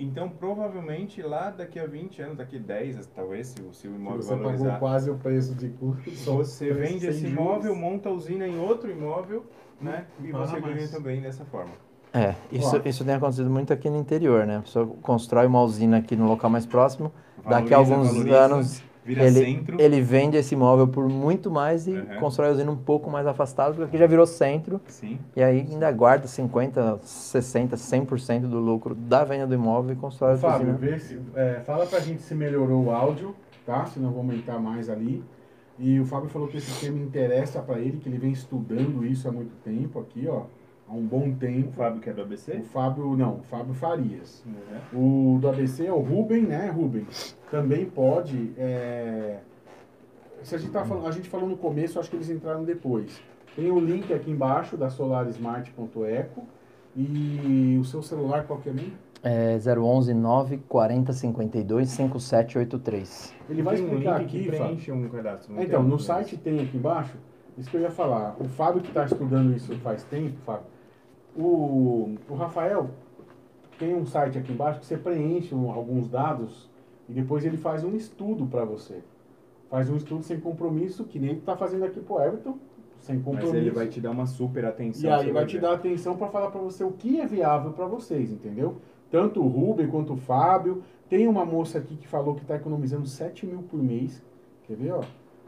Então, provavelmente, lá daqui a 20 anos, daqui a 10, talvez, se, o- se o imóvel Você pagou valorizar, quase o preço de custo. só você vende esse juros. imóvel, monta a usina em outro imóvel, né? E Fala você ganha mais. também dessa forma. É, isso, isso tem acontecido muito aqui no interior, né? A pessoa constrói uma usina aqui no local mais próximo, daqui a Valoriza, alguns valoriza, anos Vira ele, centro. ele vende esse imóvel por muito mais e Uhum. constrói a usina um pouco mais afastado, porque aqui já virou centro Sim. e aí ainda guarda 50, 60, 100% do lucro da venda do imóvel e constrói a Fábio, usina. vê se, é, fala pra gente se melhorou o áudio, tá? Se não vou aumentar mais ali. E o Fábio falou que esse tema interessa pra ele, que ele vem estudando isso há muito tempo aqui, ó. Há um bom tempo. O Fábio que é do ABC? O Fábio, não, o Fábio Farias. Uhum. O do ABC é o Ruben, né, Ruben? Também pode. é, Se a gente, tá falando, a gente falou no começo, acho que eles entraram depois. Tem o link aqui embaixo da solarsmart.eco. E o seu celular qual que é mesmo? É 011 940 52 5783. Ele vai Tem um explicar link que aqui, Fábio. preenche um cadastro. Então, no site tem aqui embaixo, isso que eu ia falar. O Fábio que está estudando isso faz tempo, Fábio. O, o Rafael tem um site aqui embaixo que você preenche um- alguns dados e depois ele faz um estudo para você. Faz um estudo sem compromisso, que nem ele está fazendo aqui pro Everton, sem compromisso. Mas ele vai te dar uma super atenção. E aí vai te dar atenção para falar para você o que é viável para vocês, entendeu? Tanto o Rubem quanto o Fábio. Tem uma moça aqui que falou que está economizando 7 mil por mês. Quer ver, ó?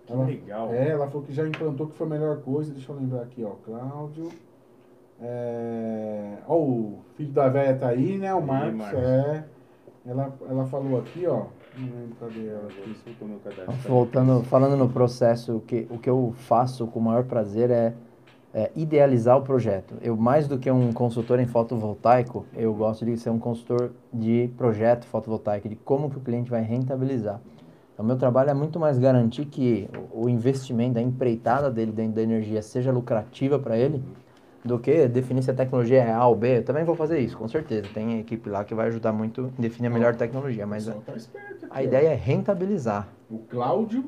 Que Ela- legal. é, ela falou que já implantou que foi a melhor coisa. Deixa eu lembrar aqui, ó. Cláudio. É... Ó, o filho da velha tá aí, né? O Marcos. Marcos. É. Ela, ela falou aqui, ó. Não lembro cadê ela cadastro. Voltando, falando no processo, o que, o que eu faço com o maior prazer é, é idealizar o projeto. Eu, mais do que um consultor em fotovoltaico, eu gosto de ser um consultor de projeto fotovoltaico, de como que o cliente vai rentabilizar. Então, meu trabalho é muito mais garantir que o o investimento, a empreitada dele dentro da energia seja lucrativa para ele, do que definir se a tecnologia é A ou B. Eu também vou fazer isso, com certeza. Tem equipe lá que vai ajudar muito em definir a melhor tecnologia, mas O a, pessoal tá esperto aqui, a ideia é rentabilizar. O Cláudio,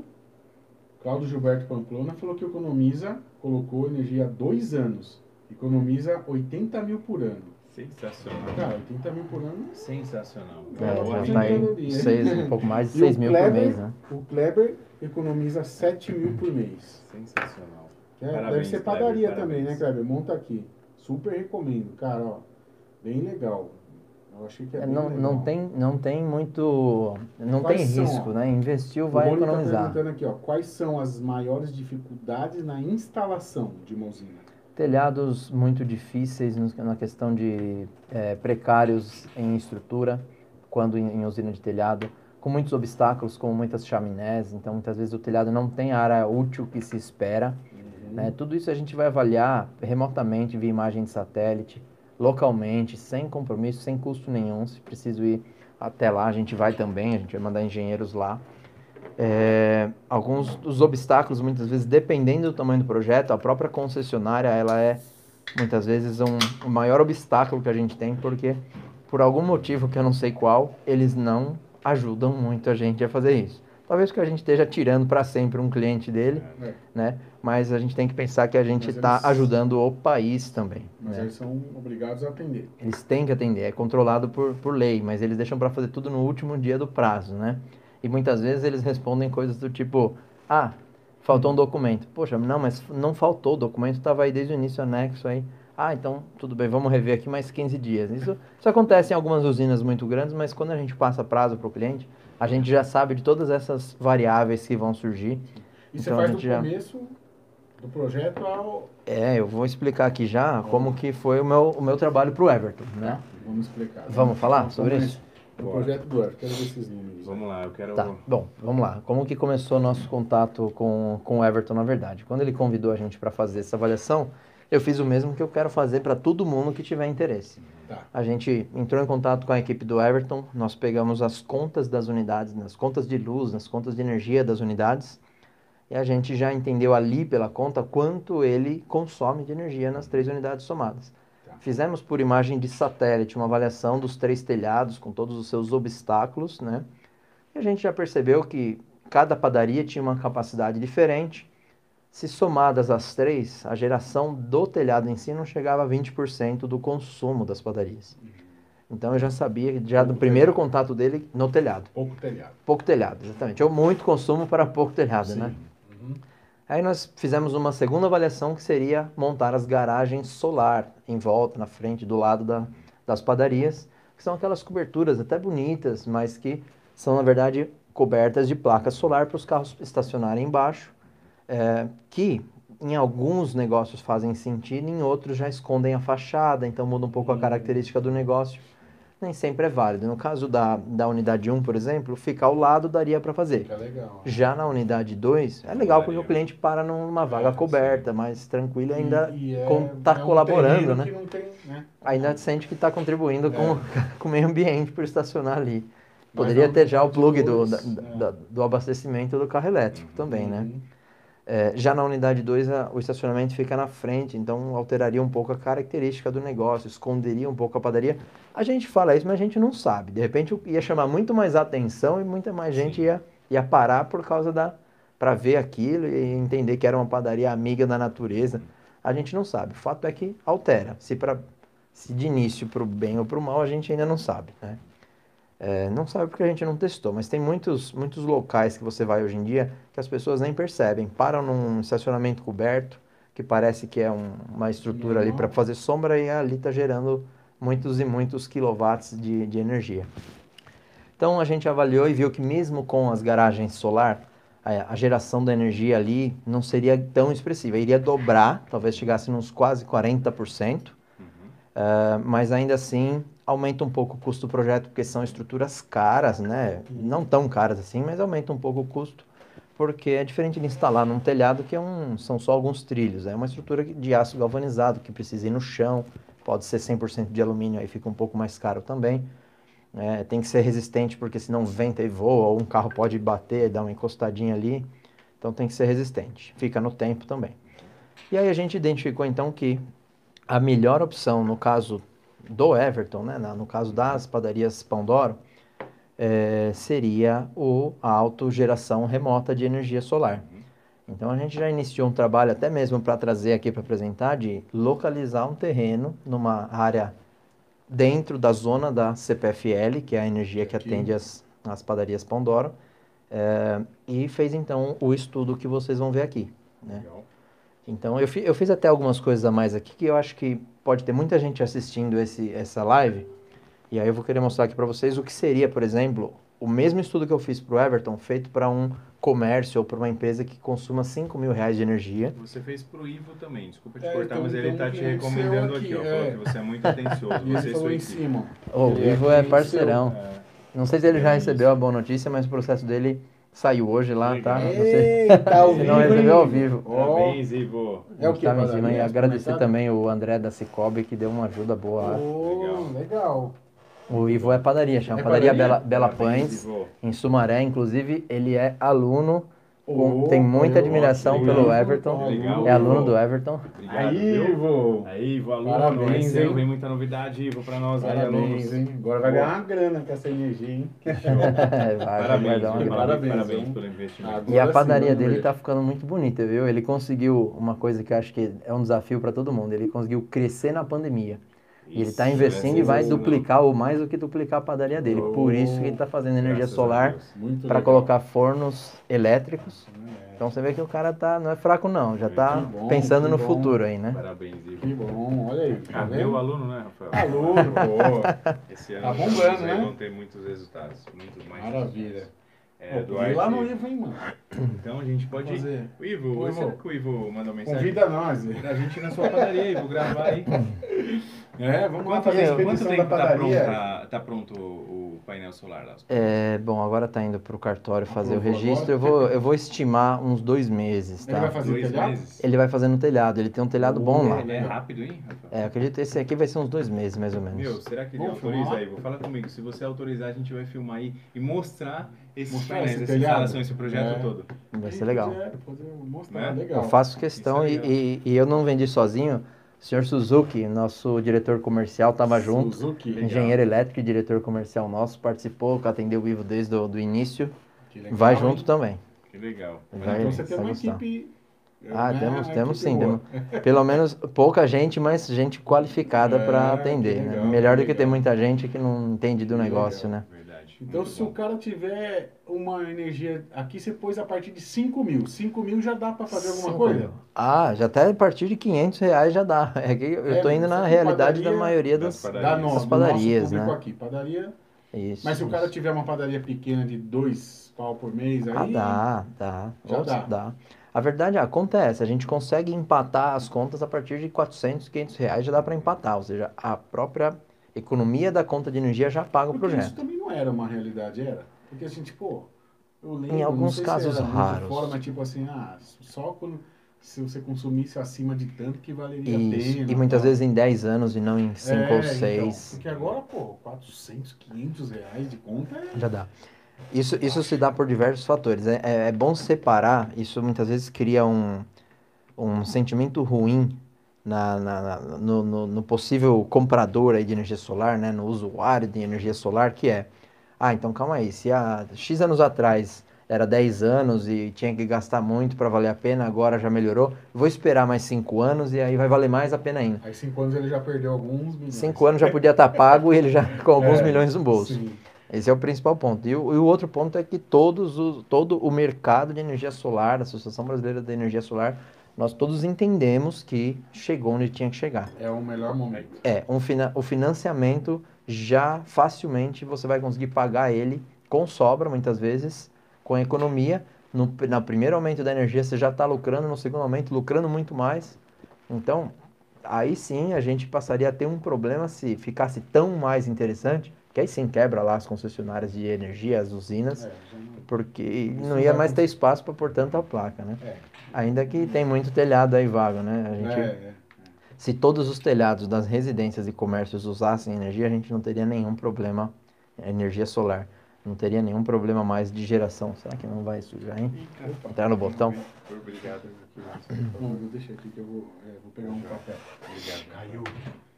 Cláudio Gilberto Pamplona, falou que economiza, colocou energia há dois anos. Economiza 80 mil por ano. Sensacional. Cara, 80 mil por ano. Sensacional. É, já tá aí seis, um pouco mais de E 6 o mil por Kleber? mês, né? O Kleber economiza 7 mil por mês. Sensacional. É, deve Parabéns, ser Kleber, padaria parabéns. também, né, Kleber? Monta aqui. Super recomendo, cara, ó. Bem legal. Eu achei que é, É, bem não, legal. não, tem, não tem muito. Não Quais tem são, risco, ó? né? Investiu, O vai Rony tá economizar. perguntando aqui, ó. Quais são as maiores dificuldades na instalação de uma usina? Telhados muito difíceis na questão de é, precários em estrutura, quando em, em usina de telhado, com muitos obstáculos, como muitas chaminés, então muitas vezes o telhado não tem a área útil que se espera. Né? Tudo isso a gente vai avaliar remotamente via imagem de satélite, localmente, sem compromisso, sem custo nenhum. Se preciso ir até lá, a gente vai também, a gente vai mandar engenheiros lá. É, alguns dos obstáculos, muitas vezes, dependendo do tamanho do projeto, a própria concessionária, ela é muitas vezes um, o maior obstáculo que a gente tem, porque por algum motivo que eu não sei qual, eles não ajudam muito a gente a fazer isso. Talvez que a gente esteja tirando para sempre um cliente dele, É, né? Mas a gente tem que pensar que a gente está eles- ajudando o país também. mas né? eles são obrigados a atender. Eles têm que atender, é controlado por, por lei, mas eles deixam para fazer tudo no último dia do prazo, né? E muitas vezes eles respondem coisas do tipo: ah, faltou um documento. Poxa, não, mas não faltou, o documento estava aí desde o início anexo aí. Ah, então tudo bem, vamos rever aqui mais 15 dias. Isso, isso acontece em algumas usinas muito grandes, mas quando a gente passa prazo para o cliente, a gente já sabe de todas essas variáveis que vão surgir. E você Então, a faz do já- começo do projeto ao... É, eu vou explicar aqui já como que foi o meu, o meu trabalho para o Everton, né? Vamos explicar. Vamos falar sobre Vamos- isso? O projeto do Everton, quero ver esses números. Vamos lá, eu quero. Tá, bom, vamos lá. Como que começou o nosso contato com, com o Everton, na verdade? Quando ele convidou a gente para fazer essa avaliação, eu fiz o mesmo que eu quero fazer para todo mundo que tiver interesse. Tá. A gente entrou em contato com a equipe do Everton, nós pegamos as contas das unidades, nas contas de luz, nas contas de energia das unidades, e a gente já entendeu ali pela conta quanto ele consome de energia nas três unidades somadas. Tá. Fizemos por imagem de satélite uma avaliação dos três telhados com todos os seus obstáculos, né? E a gente já percebeu que cada padaria tinha uma capacidade diferente. Se somadas as três, a geração do telhado em si não chegava a 20% do consumo das padarias. Então eu já sabia, já do primeiro contato dele, no telhado. Pouco telhado. Pouco telhado, exatamente. Ou muito consumo para pouco telhado, Sim. né? Uhum. Aí nós fizemos uma segunda avaliação que seria montar as garagens solar em volta, na frente, do lado da- das padarias, que são aquelas coberturas até bonitas, mas que são, na verdade, cobertas de placa solar para os carros estacionarem embaixo, é, que em alguns negócios fazem sentido, em outros já escondem a fachada, então muda um pouco a característica do negócio. Nem sempre é válido. No caso da, da unidade 1, por exemplo, ficar ao lado daria para fazer. Legal. Já na unidade 2, é legal porque o cliente para numa vaga É, coberta, mais tranquilo e ainda E- e com- tá um colaborando, terreno né? não tem, né? ainda sente que está contribuindo com, com o meio ambiente por estacionar ali. Poderia na ter já o plug do, da- é. da- do abastecimento do carro elétrico também, né? É, já na unidade 2, o estacionamento fica na frente, então alteraria um pouco a característica do negócio, esconderia um pouco a padaria. A gente fala isso, mas a gente não sabe. De repente ia chamar muito mais atenção e muita mais gente Sim. ia, ia parar por causa da. para ver aquilo e entender que era uma padaria amiga da natureza. A gente não sabe. O fato é que altera. Se, pra, se de início para o bem ou para o mal, a gente ainda não sabe. Né? É, não sabe porque a gente não testou, mas tem muitos, muitos locais que você vai hoje em dia que as pessoas nem percebem. Param num estacionamento coberto, que parece que é um- uma estrutura ali para fazer sombra e ali está gerando muitos e muitos quilowatts de, de energia. Então a gente avaliou e viu que mesmo com as garagens solar, a, geração da energia ali não seria tão expressiva. Iria dobrar, talvez chegasse nos quase 40%. Ah, mas ainda assim aumenta um pouco o custo do projeto, porque são estruturas caras, né? Não tão caras assim, mas aumenta um pouco o custo, porque é diferente de instalar num telhado que é um, são só alguns trilhos. É uma estrutura de aço galvanizado que precisa ir no chão, pode ser 100% de alumínio, aí fica um pouco mais caro também. É, tem que ser resistente, porque senão venta e voa, ou um carro pode bater, dar uma encostadinha ali. Então tem que ser resistente. Fica no tempo também. E aí a gente identificou então que a melhor opção no caso do Everton, né, no caso das padarias Pão d'Oro, eh, seria o, a autogeração remota de energia solar. Então a gente já iniciou um trabalho até mesmo para trazer aqui para apresentar de localizar um terreno numa área dentro da zona da CPFL, que é a energia que atende as, as padarias d'Oro, eh, e fez então o estudo que vocês vão ver aqui. Né? Então, eu, fi- eu fiz até algumas coisas a mais aqui que eu acho que pode ter muita gente assistindo esse, essa live. E aí eu vou querer mostrar aqui para vocês o que seria, por exemplo, o mesmo estudo que eu fiz para o Everton, feito para um comércio ou para uma empresa que consuma 5 mil reais de energia. Você fez pro Ivo também, desculpa te É, cortar, então- mas ele então tá te recomendando aqui, aqui, ó. é. Falou que você é muito atencioso, E você e em cima. O Ivo é parceirão. É, Não sei se ele já É recebeu a boa notícia, mas o processo dele saiu hoje lá, tá? Legal. Não sei Eita, ao vivo, não recebeu ao vivo. Parabéns, Ivo. É o que? Em cima e agradecer também o André da Cicobi, que deu uma ajuda boa lá. Oh, legal. O Ivo é padaria, chama É Padaria padaria? Bela, Bela Pães. Em Sumaré, inclusive, ele é aluno, Oh, tem muita admiração legal. pelo Everton, Legal. é aluno do Everton. Obrigado, Aí? Ivo. Aí, Ivo, aluno, Parabéns, hein? vem muita novidade, Ivo, pra nós aí, alunos. Parabéns, hein? Agora vai ganhar uma grana com essa energia, hein? vai, vai Parabéns, dar uma viu? grana. Parabéns, parabéns pelo investimento. Agora E a sim, padaria vamos dele tá ficando muito bonita, viu? Ele conseguiu uma coisa que eu acho que é um desafio para todo mundo. Ele conseguiu crescer na pandemia. E ele está investindo e vai duplicar ou mais do que duplicar a padaria dele. Por isso que ele está fazendo energia solar para colocar fornos elétricos. É, Então você vê que o cara tá, não é fraco não, já tá bom, pensando no bom. futuro aí, né? Parabéns, Ivo. Que bom, olha aí. Tá Ah, meu aluno, né, Rafael? Aluno, pô. Esse ano Tá bombando, né? vão ter muitos resultados, muitos mais Maravilha. resultados. É, Pô, Duarte, lá no Ivo, hein, mano? Então a gente pode... Fazer. O Ivo, Ô, Ivo. será que o Ivo mandou mensagem? Convida nós. A gente na sua padaria, Ivo, gravar aí. É, vamos lá fazer a quanto expedição da tempo tá, padaria. pronta, tá pronto o painel solar lá? É, bom, agora tá indo pro cartório fazer o registro. Eu vou, eu vou estimar uns dois meses, Ele vai tá? fazer Dois telhado? meses? Ele vai fazer no telhado, ele tem um telhado bom lá. Ele é rápido, hein, Rafael? É, acredito que esse aqui vai ser uns dois meses, mais ou Meu, menos. será que ele Vamos autoriza filmar? aí? Vou falar comigo. Se você autorizar, a gente vai filmar aí e mostrar esses Mostrar painéis, esse essa instalação, esse projeto É. todo. Vai ser legal. É, poder mostrar, Né? legal. Eu faço questão e, é legal. e, e eu não vendi sozinho. O senhor Suzuki, nosso diretor comercial, estava junto. Suzuki. Legal. Engenheiro elétrico e diretor comercial nosso, participou, atendeu o Ivo desde o do início. Que legal, Vai hein? junto também. Que legal. Vai, Então você tem uma gostar. equipe Ah, né? temos, Que temos sim. Temos, pelo menos pouca gente, mas gente qualificada É, para atender. né? legal, Melhor que do que ter legal. muita gente que não entende do negócio, legal. né? Então, Muito se o bom. cara tiver uma energia. Aqui você pôs a partir de 5 mil. 5 mil já dá para fazer alguma coisa? mil. Ah, já até a partir de 500 reais já dá. É que eu É, tô indo na realidade da padaria maioria das das... padarias. Dá no, As do padarias, nosso público né? aqui. Padaria. Isso, Mas se o isso. cara tiver uma padaria pequena de 2 pau por mês, aí. Ah, dá, dá. Já Nossa, dá. A verdade, a conta é essa, a gente consegue empatar as contas a partir de 400, 500 reais, já dá para empatar, ou seja, a própria economia da conta de energia já paga o Porque isso projeto. também não era uma realidade, era? Porque assim, tipo, eu lembro. Em alguns casos raros. Fora, mas tipo assim, ah, só quando. Se você consumisse acima de tanto que valeria a Isso, pena. e muitas tal. vezes em 10 anos e não em 5 É, ou então, 6, porque agora, pô, 400, 500 reais de conta é. já dá. Isso, isso se dá por diversos fatores. É, é, é bom separar, isso muitas vezes cria um, um sentimento ruim na, na- no, no- no possível comprador aí de energia solar, né, no usuário de energia solar, que é, ah, então calma aí, se há X anos atrás era 10 anos e tinha que gastar muito para valer a pena, agora já melhorou, vou esperar mais 5 anos e aí vai valer mais a pena ainda. Aí 5 anos ele já perdeu alguns milhões. 5 anos já podia estar pago e ele já com alguns É, milhões no bolso. Sim. Esse é o principal ponto. E o, e o outro ponto é que todos os, todo o mercado de energia solar, a Associação Brasileira de Energia Solar, nós todos entendemos que chegou onde tinha que chegar. É o melhor momento. É, um fina, o financiamento já facilmente você vai conseguir pagar ele com sobra, muitas vezes, com economia. No, no primeiro aumento da energia você já está lucrando, no segundo aumento lucrando muito mais. Então, aí sim a gente passaria a ter um problema se ficasse tão mais interessante, que aí sim quebra lá as concessionárias de energia, as usinas, É, porque Isso não ia mais ter espaço para pôr tanta placa, né? É, Ainda que tem muito telhado aí vago, né? A gente, é, é. se todos os telhados das residências e comércios usassem energia, a gente não teria nenhum problema, energia solar. Não teria nenhum problema mais de geração. Será que não vai sujar, hein? Opa. Entrar no botão? Obrigado. Não, eu deixei aqui que eu vou, é, vou pegar um café. Obrigado. Caiu.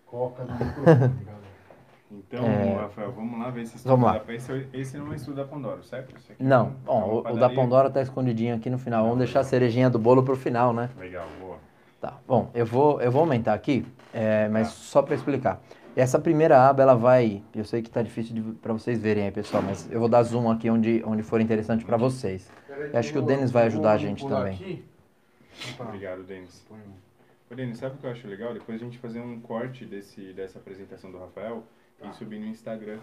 Coca no microfone, galera. Então, É. Rafael, vamos lá ver estudo. Vamos lá. da- Esse, esse não é estudo da Pandora, certo? Esse aqui é Não, um- é bom, uma o, o da. Pandora tá escondidinho aqui no final. Vamos deixar a cerejinha do bolo pro final, né? Legal, boa. Tá, bom, eu vou, eu vou aumentar aqui, é, mas só para explicar. Essa primeira aba, ela vai, eu sei que tá difícil para vocês verem aí, pessoal, mas eu vou dar zoom aqui onde, onde for interessante para vocês. Eu acho que o Denis vai ajudar a gente também. aqui. Obrigado, Denis. Ô, Denis, sabe o que eu acho legal? Depois a gente fazer um corte desse, dessa apresentação do Rafael Tá. e subir no Instagram.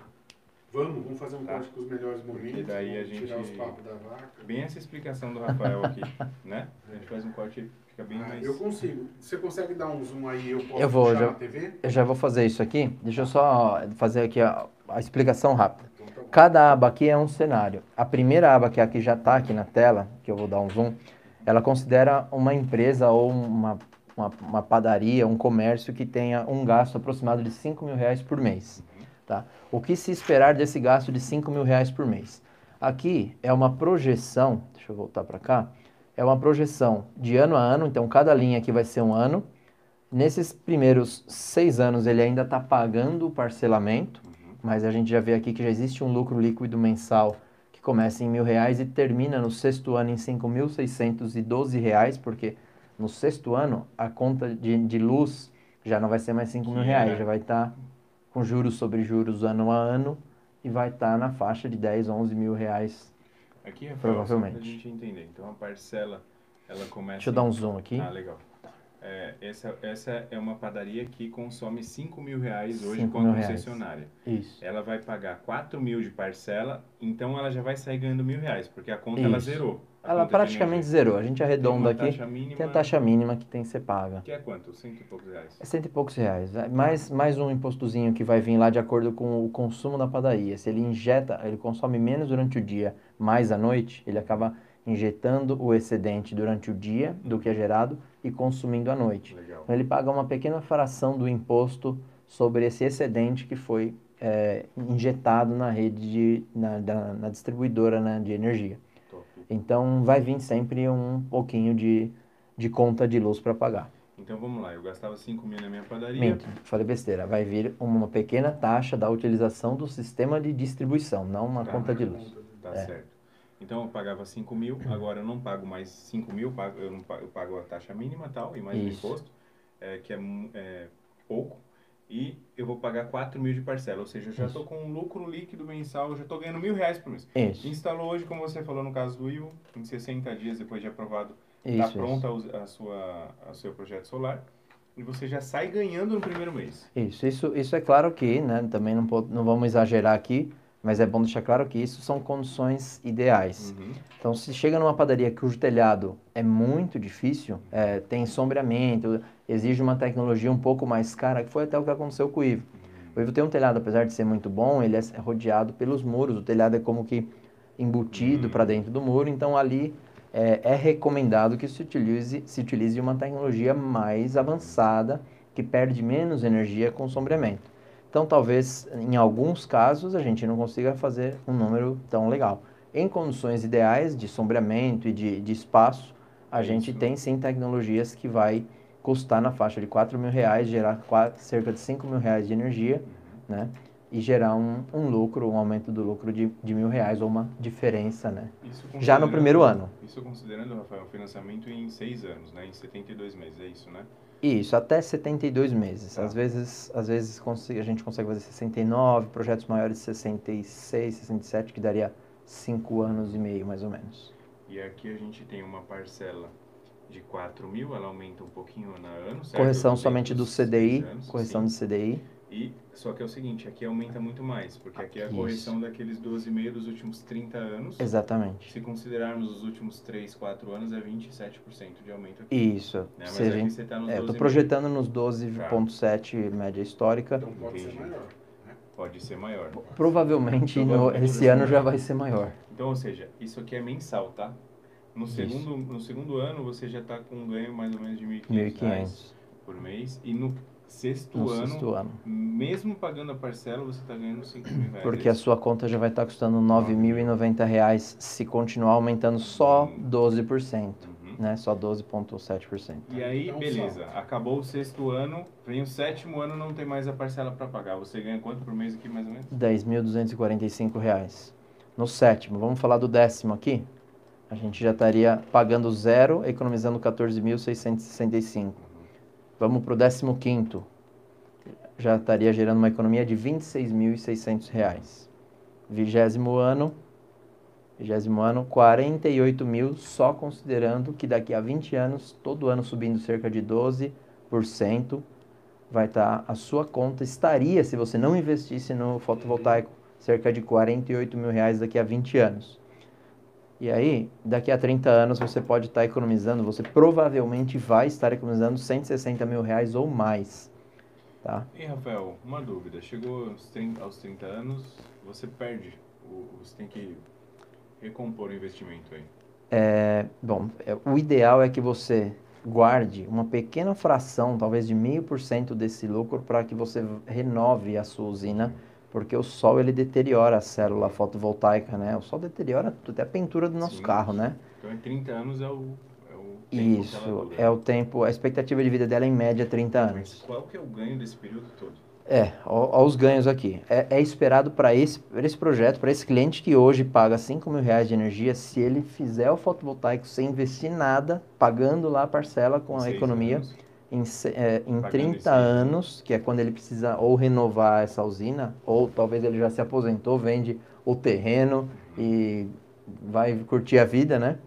Vamos, vamos fazer um Tá. corte com os melhores momentos. daí a gente- Tirar os papos da vaca. Bem essa explicação do Rafael aqui, né? A gente faz um corte e fica bem Ah, mais... eu consigo. Você consegue dar um zoom aí? Eu posso Eu vou, já- na TV? Eu já vou fazer isso aqui, deixa eu só fazer aqui a, a explicação rápida. Então tá. Cada aba aqui é um cenário. A primeira aba que aqui já está aqui na tela, que eu vou dar um zoom, ela considera uma empresa ou uma, uma, uma padaria, um comércio que tenha um gasto aproximado de 5 mil reais por mês. Tá? O que se esperar desse gasto de 5 mil reais por mês? Aqui é uma projeção, deixa eu voltar para cá, é uma projeção de ano a ano, então cada linha aqui vai ser um ano. Nesses primeiros seis anos ele ainda está pagando o parcelamento, mas a gente já vê aqui que já existe um lucro líquido mensal que começa em mil reais e termina no sexto ano em 5.612 reais, porque no sexto ano a conta de, de luz já não vai ser mais 5 mil reais, era- já vai estar com juros sobre juros ano a ano e vai estar na faixa de 10, 11 mil reais. Aqui, Rafael, Provavelmente. pra gente entender. Então, a parcela, ela começa... Deixa eu dar um zoom aqui. Ah, legal. É, essa, essa é uma padaria que consome 5 mil reais hoje com a reais. concessionária. Isso. Ela vai pagar 4 mil de parcela, então ela já vai sair ganhando mil reais, porque a conta ela Isso. zerou. Ela de praticamente zerou. A gente Tem arredonda uma aqui. mínima, Tem a taxa mínima que tem que ser paga. Que é quanto? Cento e poucos reais. É cento e poucos reais. É Mais, mais um impostozinho que vai vir lá de acordo com o consumo da padaria. Se ele injeta, ele consome menos durante o dia, mais à noite, ele acaba injetando o excedente durante o dia do que é gerado e consumindo à noite. Legal. Então ele paga uma pequena fração do imposto sobre esse excedente que foi é, injetado na rede, de, na, da- na distribuidora né, de energia. Então vai vir sempre um pouquinho de, de conta de luz para pagar. Então vamos lá, eu gastava 5 mil na minha padaria. Minto, falei besteira. Vai vir uma pequena taxa da utilização do sistema de distribuição, não uma Tá, conta de luz. Tá É. certo. Então eu pagava 5 mil, agora eu não pago mais 5 mil, pago, eu, pago, eu pago a taxa mínima tal, e mais o Isso. imposto, é, que é, é pouco, e eu vou pagar 4 mil de parcela, ou seja, eu já estou com um lucro líquido mensal, eu já estou ganhando mil reais por mês. Isso, Instalou hoje, como você falou no caso do Ivo, em 60 dias depois de aprovado, está pronta a, sua, a seu projeto solar, e você já sai ganhando no primeiro mês. Isso, isso, isso é claro que, né, também não, não vamos exagerar aqui, mas é bom deixar claro que isso são condições ideais. Uhum. Então, se chega numa padaria cujo telhado é muito difícil, é, tem sombreamento, exige uma tecnologia um pouco mais cara, que foi até o que aconteceu com o Ivo. O Ivo tem um telhado, apesar de ser muito bom, ele é rodeado pelos muros, o telhado é como que embutido Hum. para dentro do muro, então ali é, é recomendado que se utilize, se utilize uma tecnologia mais avançada, que perde menos energia com sombreamento. Então, talvez, em alguns casos, a gente não consiga fazer um número tão legal. Em condições ideais de sombreamento e de, de espaço, a gente tem sim tecnologias que vai custar na faixa de 4 mil reais, gerar qua- cerca de 5 mil reais de energia, né? E gerar um, um lucro, um aumento do lucro de, de mil reais ou uma diferença, né? Já no primeiro ano. Isso considerando, Rafael, o financiamento em 6 anos, né? Em 72 meses, é isso, né? Isso, até 72 meses. Tá. Às vezes, às vezes a gente consegue fazer 69, projetos maiores 66, 67, que daria 5 anos e meio, mais ou menos. E aqui a gente tem uma parcela de 4 mil, ela aumenta um pouquinho ano a ano, certo? Correção somente do CDI, seis anos, correção sim. de CDI. E, só que é o seguinte, aqui aumenta muito mais, porque aqui é a Isso. correção daqueles 12,5 dos últimos 30 anos. Exatamente. Se considerarmos os últimos 3, 4 anos, é 27% de aumento aqui. Isso. Né? Mas Se a aqui gente, você está nos é, eu 12,5. tô projetando nos 12.7 média histórica. Então pode Entendi. ser maior. Pode ser maior. Provavelmente, no- Provavelmente esse vai ser ano já vai ser maior. Então, ou seja, isso aqui é mensal, tá? No Isso. segundo, no segundo ano, você já está com um ganho mais ou menos de 1.500 reais 1.500 por mês. E no sexto, no ano, sexto ano. mesmo pagando a parcela, você está ganhando 5 mil reais. Porque a sua conta já vai estar custando 9.090 reais se continuar aumentando só Hum. 12%, Uhum. né? Só 12,7%. E aí, Então, beleza. Acabou o sexto ano, vem o sétimo ano, não tem mais a parcela para pagar. Você ganha quanto por mês aqui, mais ou menos? 10.245 reais. No sétimo, vamos falar do décimo aqui? A gente já estaria pagando zero, economizando 14.665. Vamos para o décimo quinto. Já estaria gerando uma economia de 26.600 reais. Vigésimo ano, vigésimo ano, 48 mil, só considerando que daqui a 20 anos, todo ano subindo cerca de 12%, vai estar, a sua conta estaria, se você não investisse no fotovoltaico, cerca de 48 mil reais daqui a 20 anos. E aí, daqui a 30 anos, você pode estar economizando, você provavelmente vai estar economizando 160 mil reais ou mais, tá? E Rafael, uma dúvida. Chegou aos 30, aos 30 anos, você perde. Você tem que recompor o investimento aí. É, bom, é, o ideal é que você guarde uma pequena fração, talvez de meio por cento desse lucro, para que você renove a sua usina, porque o sol ele deteriora a célula fotovoltaica, né? O sol deteriora tudo, até a pintura do nosso Sim. carro, né? Então, em 30 anos é o, é o tempo Isso, é o tempo, a expectativa de vida dela é em média 30 Mas anos. qual que é o ganho desse período todo? É, ó os ganhos aqui. É, é esperado para esse, pra esse projeto, para esse cliente que hoje paga 5 mil reais de energia, se ele fizer o fotovoltaico sem investir nada, pagando lá a parcela com a Seis economia, anos. Em, é, em Pagando 30 esse aí. anos, que é quando ele precisa ou renovar essa usina, ou talvez ele já se aposentou, vende o terreno e vai curtir a vida, né?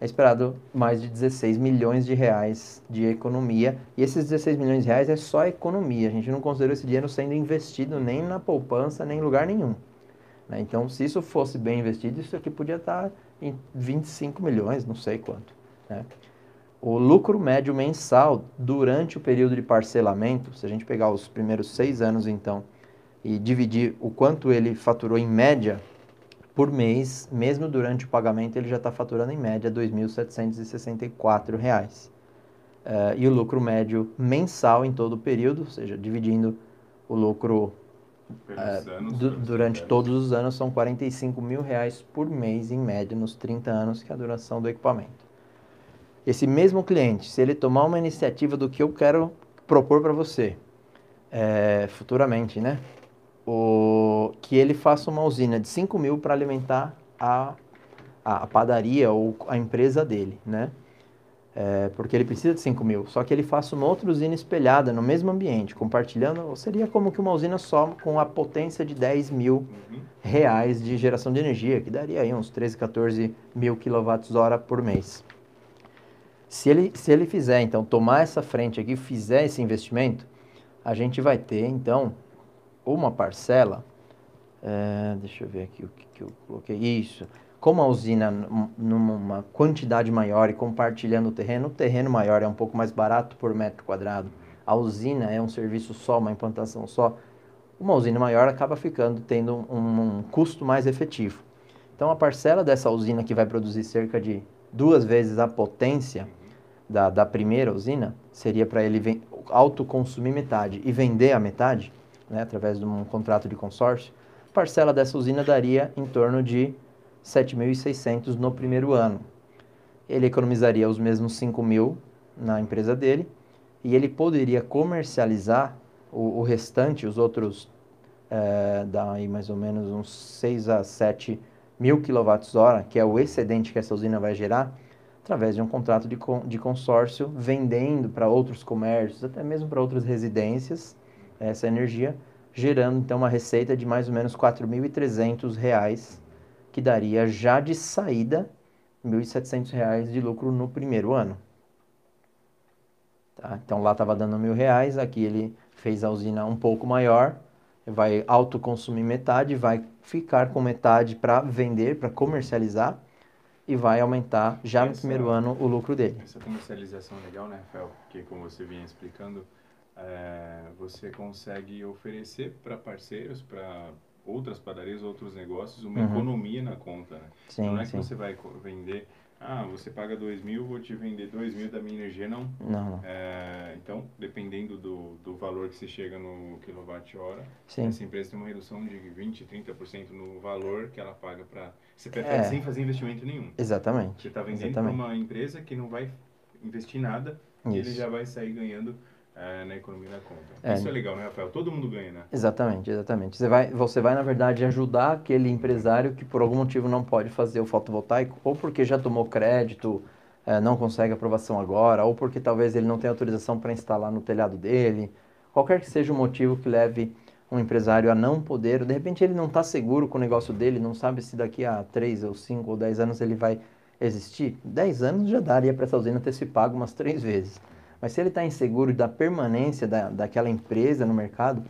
É esperado mais de 16 milhões de reais de economia. E esses 16 milhões de reais é só economia. A gente não considerou esse dinheiro sendo investido nem na poupança, nem em lugar nenhum. né? Então, se isso fosse bem investido, isso aqui podia estar em 25 milhões, não sei quanto. né? O lucro médio mensal durante o período de parcelamento, se a gente pegar os primeiros seis anos, então, e dividir o quanto ele faturou em média por mês, mesmo durante o pagamento, ele já está faturando em média 2.764 reais. Eh, e o lucro médio mensal em todo o período, ou seja, dividindo o lucro é, anos, du- durante todos os anos, são 45 mil reais por mês, em média, nos 30 anos, que é a duração do equipamento. Esse mesmo cliente, se ele tomar uma iniciativa do que eu quero propor para você, é, futuramente, né? O, que ele faça uma usina de 5 mil para alimentar a, a, a padaria ou a empresa dele, né? É, porque ele precisa de 5 mil. Só que ele faça uma outra usina espelhada no mesmo ambiente, compartilhando, seria como que uma usina só com a potência de 10 mil reais de geração de energia, que daria aí uns 13, 14 mil quilowatts-hora por mês. Se ele, se ele fizer, então, tomar essa frente aqui, fizer esse investimento, a gente vai ter, então, uma parcela, é, deixa eu ver aqui o que, que eu coloquei, isso, como a usina num- numa quantidade maior e compartilhando o terreno, o terreno maior é um pouco mais barato por metro quadrado, a usina é um serviço só, uma implantação só, uma usina maior acaba ficando tendo um, um custo mais efetivo. Então, a parcela dessa usina que vai produzir cerca de duas vezes a potência da, da primeira usina seria para ele autoconsumir metade e vender a metade, né, através de um contrato de consórcio. Parcela dessa usina daria em torno de 7.600 no primeiro ano. Ele economizaria os mesmos 5 mil na empresa dele e ele poderia comercializar o, o restante, os outros, eh, dá aí mais ou menos uns 6 a 7 mil quilowatts-hora, que é o excedente que essa usina vai gerar, através de um contrato de, con- de consórcio, vendendo para outros comércios, até mesmo para outras residências, essa energia, gerando então uma receita de mais ou menos 4.300 reais, que daria já de saída 1.700 reais de lucro no primeiro ano. Tá? Então lá estava dando mil reais, aqui ele fez a usina um pouco maior, vai autoconsumir metade, vai ficar com metade para vender, para comercializar e vai aumentar já no Essa- primeiro ano o lucro dele. Essa comercialização é legal, né, Rafael? Porque, como você vinha explicando, é, você consegue oferecer para parceiros, para outras padarias, outros negócios, uma Uhum. economia na conta, né? Sim, não é que sim. você vai vender, ah, você paga dois mil, vou te vender dois mil da minha energia, não. Não, não. É, então, dependendo do, do valor que você chega no quilowatt-hora, essa empresa tem uma redução de 20, 30% no valor que ela paga para... Você prefere É. sem fazer investimento nenhum. Exatamente. Você está vendendo para uma empresa que não vai investir nada e ele Isso. já vai sair ganhando eh, na economia da conta. É. Isso é legal, né, Rafael? Todo mundo ganha, né? Exatamente, exatamente. Você vai, você vai, na verdade, ajudar aquele empresário que por algum motivo não pode fazer o fotovoltaico, ou porque já tomou crédito, eh, não consegue aprovação agora, ou porque talvez ele não tenha autorização para instalar no telhado dele. Qualquer que seja o motivo que leve um empresário a não poder, de repente ele não está seguro com o negócio dele, não sabe se daqui a 3 ou 5 ou 10 anos ele vai existir. 10 anos já daria para essa usina ter se pago umas três vezes. Mas se ele está inseguro da permanência da, daquela empresa no mercado,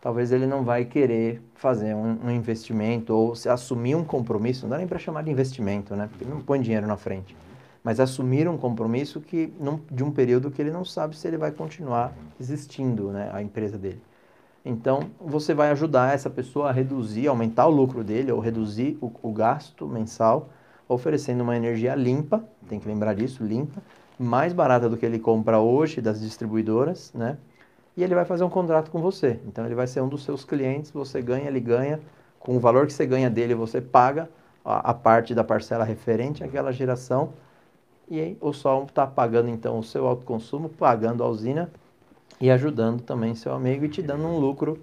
talvez ele não vai querer fazer um, um investimento ou se assumir um compromisso, não dá nem para chamar de investimento, né? Porque não põe dinheiro na frente. Mas assumir um compromisso que num, de um período que ele não sabe se ele vai continuar existindo, né, a empresa dele. Então, você vai ajudar essa pessoa a reduzir, aumentar o lucro dele ou reduzir o, o gasto mensal, oferecendo uma energia limpa, tem que lembrar disso, limpa, mais barata do que ele compra hoje das distribuidoras, né? E ele vai fazer um contrato com você. Então ele vai ser um dos seus clientes, você ganha, ele ganha, com o valor que você ganha dele, você paga a, a parte da parcela referente àquela geração. E aí o Sol está pagando então o seu autoconsumo, pagando a usina e ajudando também seu amigo e te dando um lucro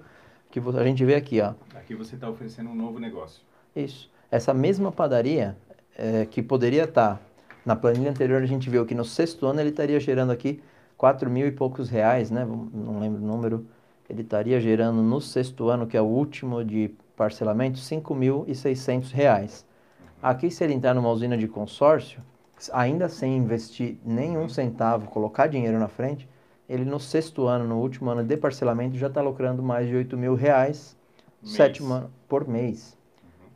que a gente vê aqui, ó. Aqui você está oferecendo um novo negócio. Isso. Essa mesma padaria, eh, que poderia estar, na planilha anterior a gente viu que no sexto ano ele estaria gerando aqui 4 mil e poucos reais, né? Não lembro o número. Ele estaria gerando no sexto ano, que é o último de parcelamento, 5.600 reais. Aqui, se ele entrar numa usina de consórcio, ainda sem investir nenhum centavo, colocar dinheiro na frente, ele no sexto ano, no último ano de parcelamento, já está lucrando mais de 8 mil reais, Mês. sétimo ano, por mês.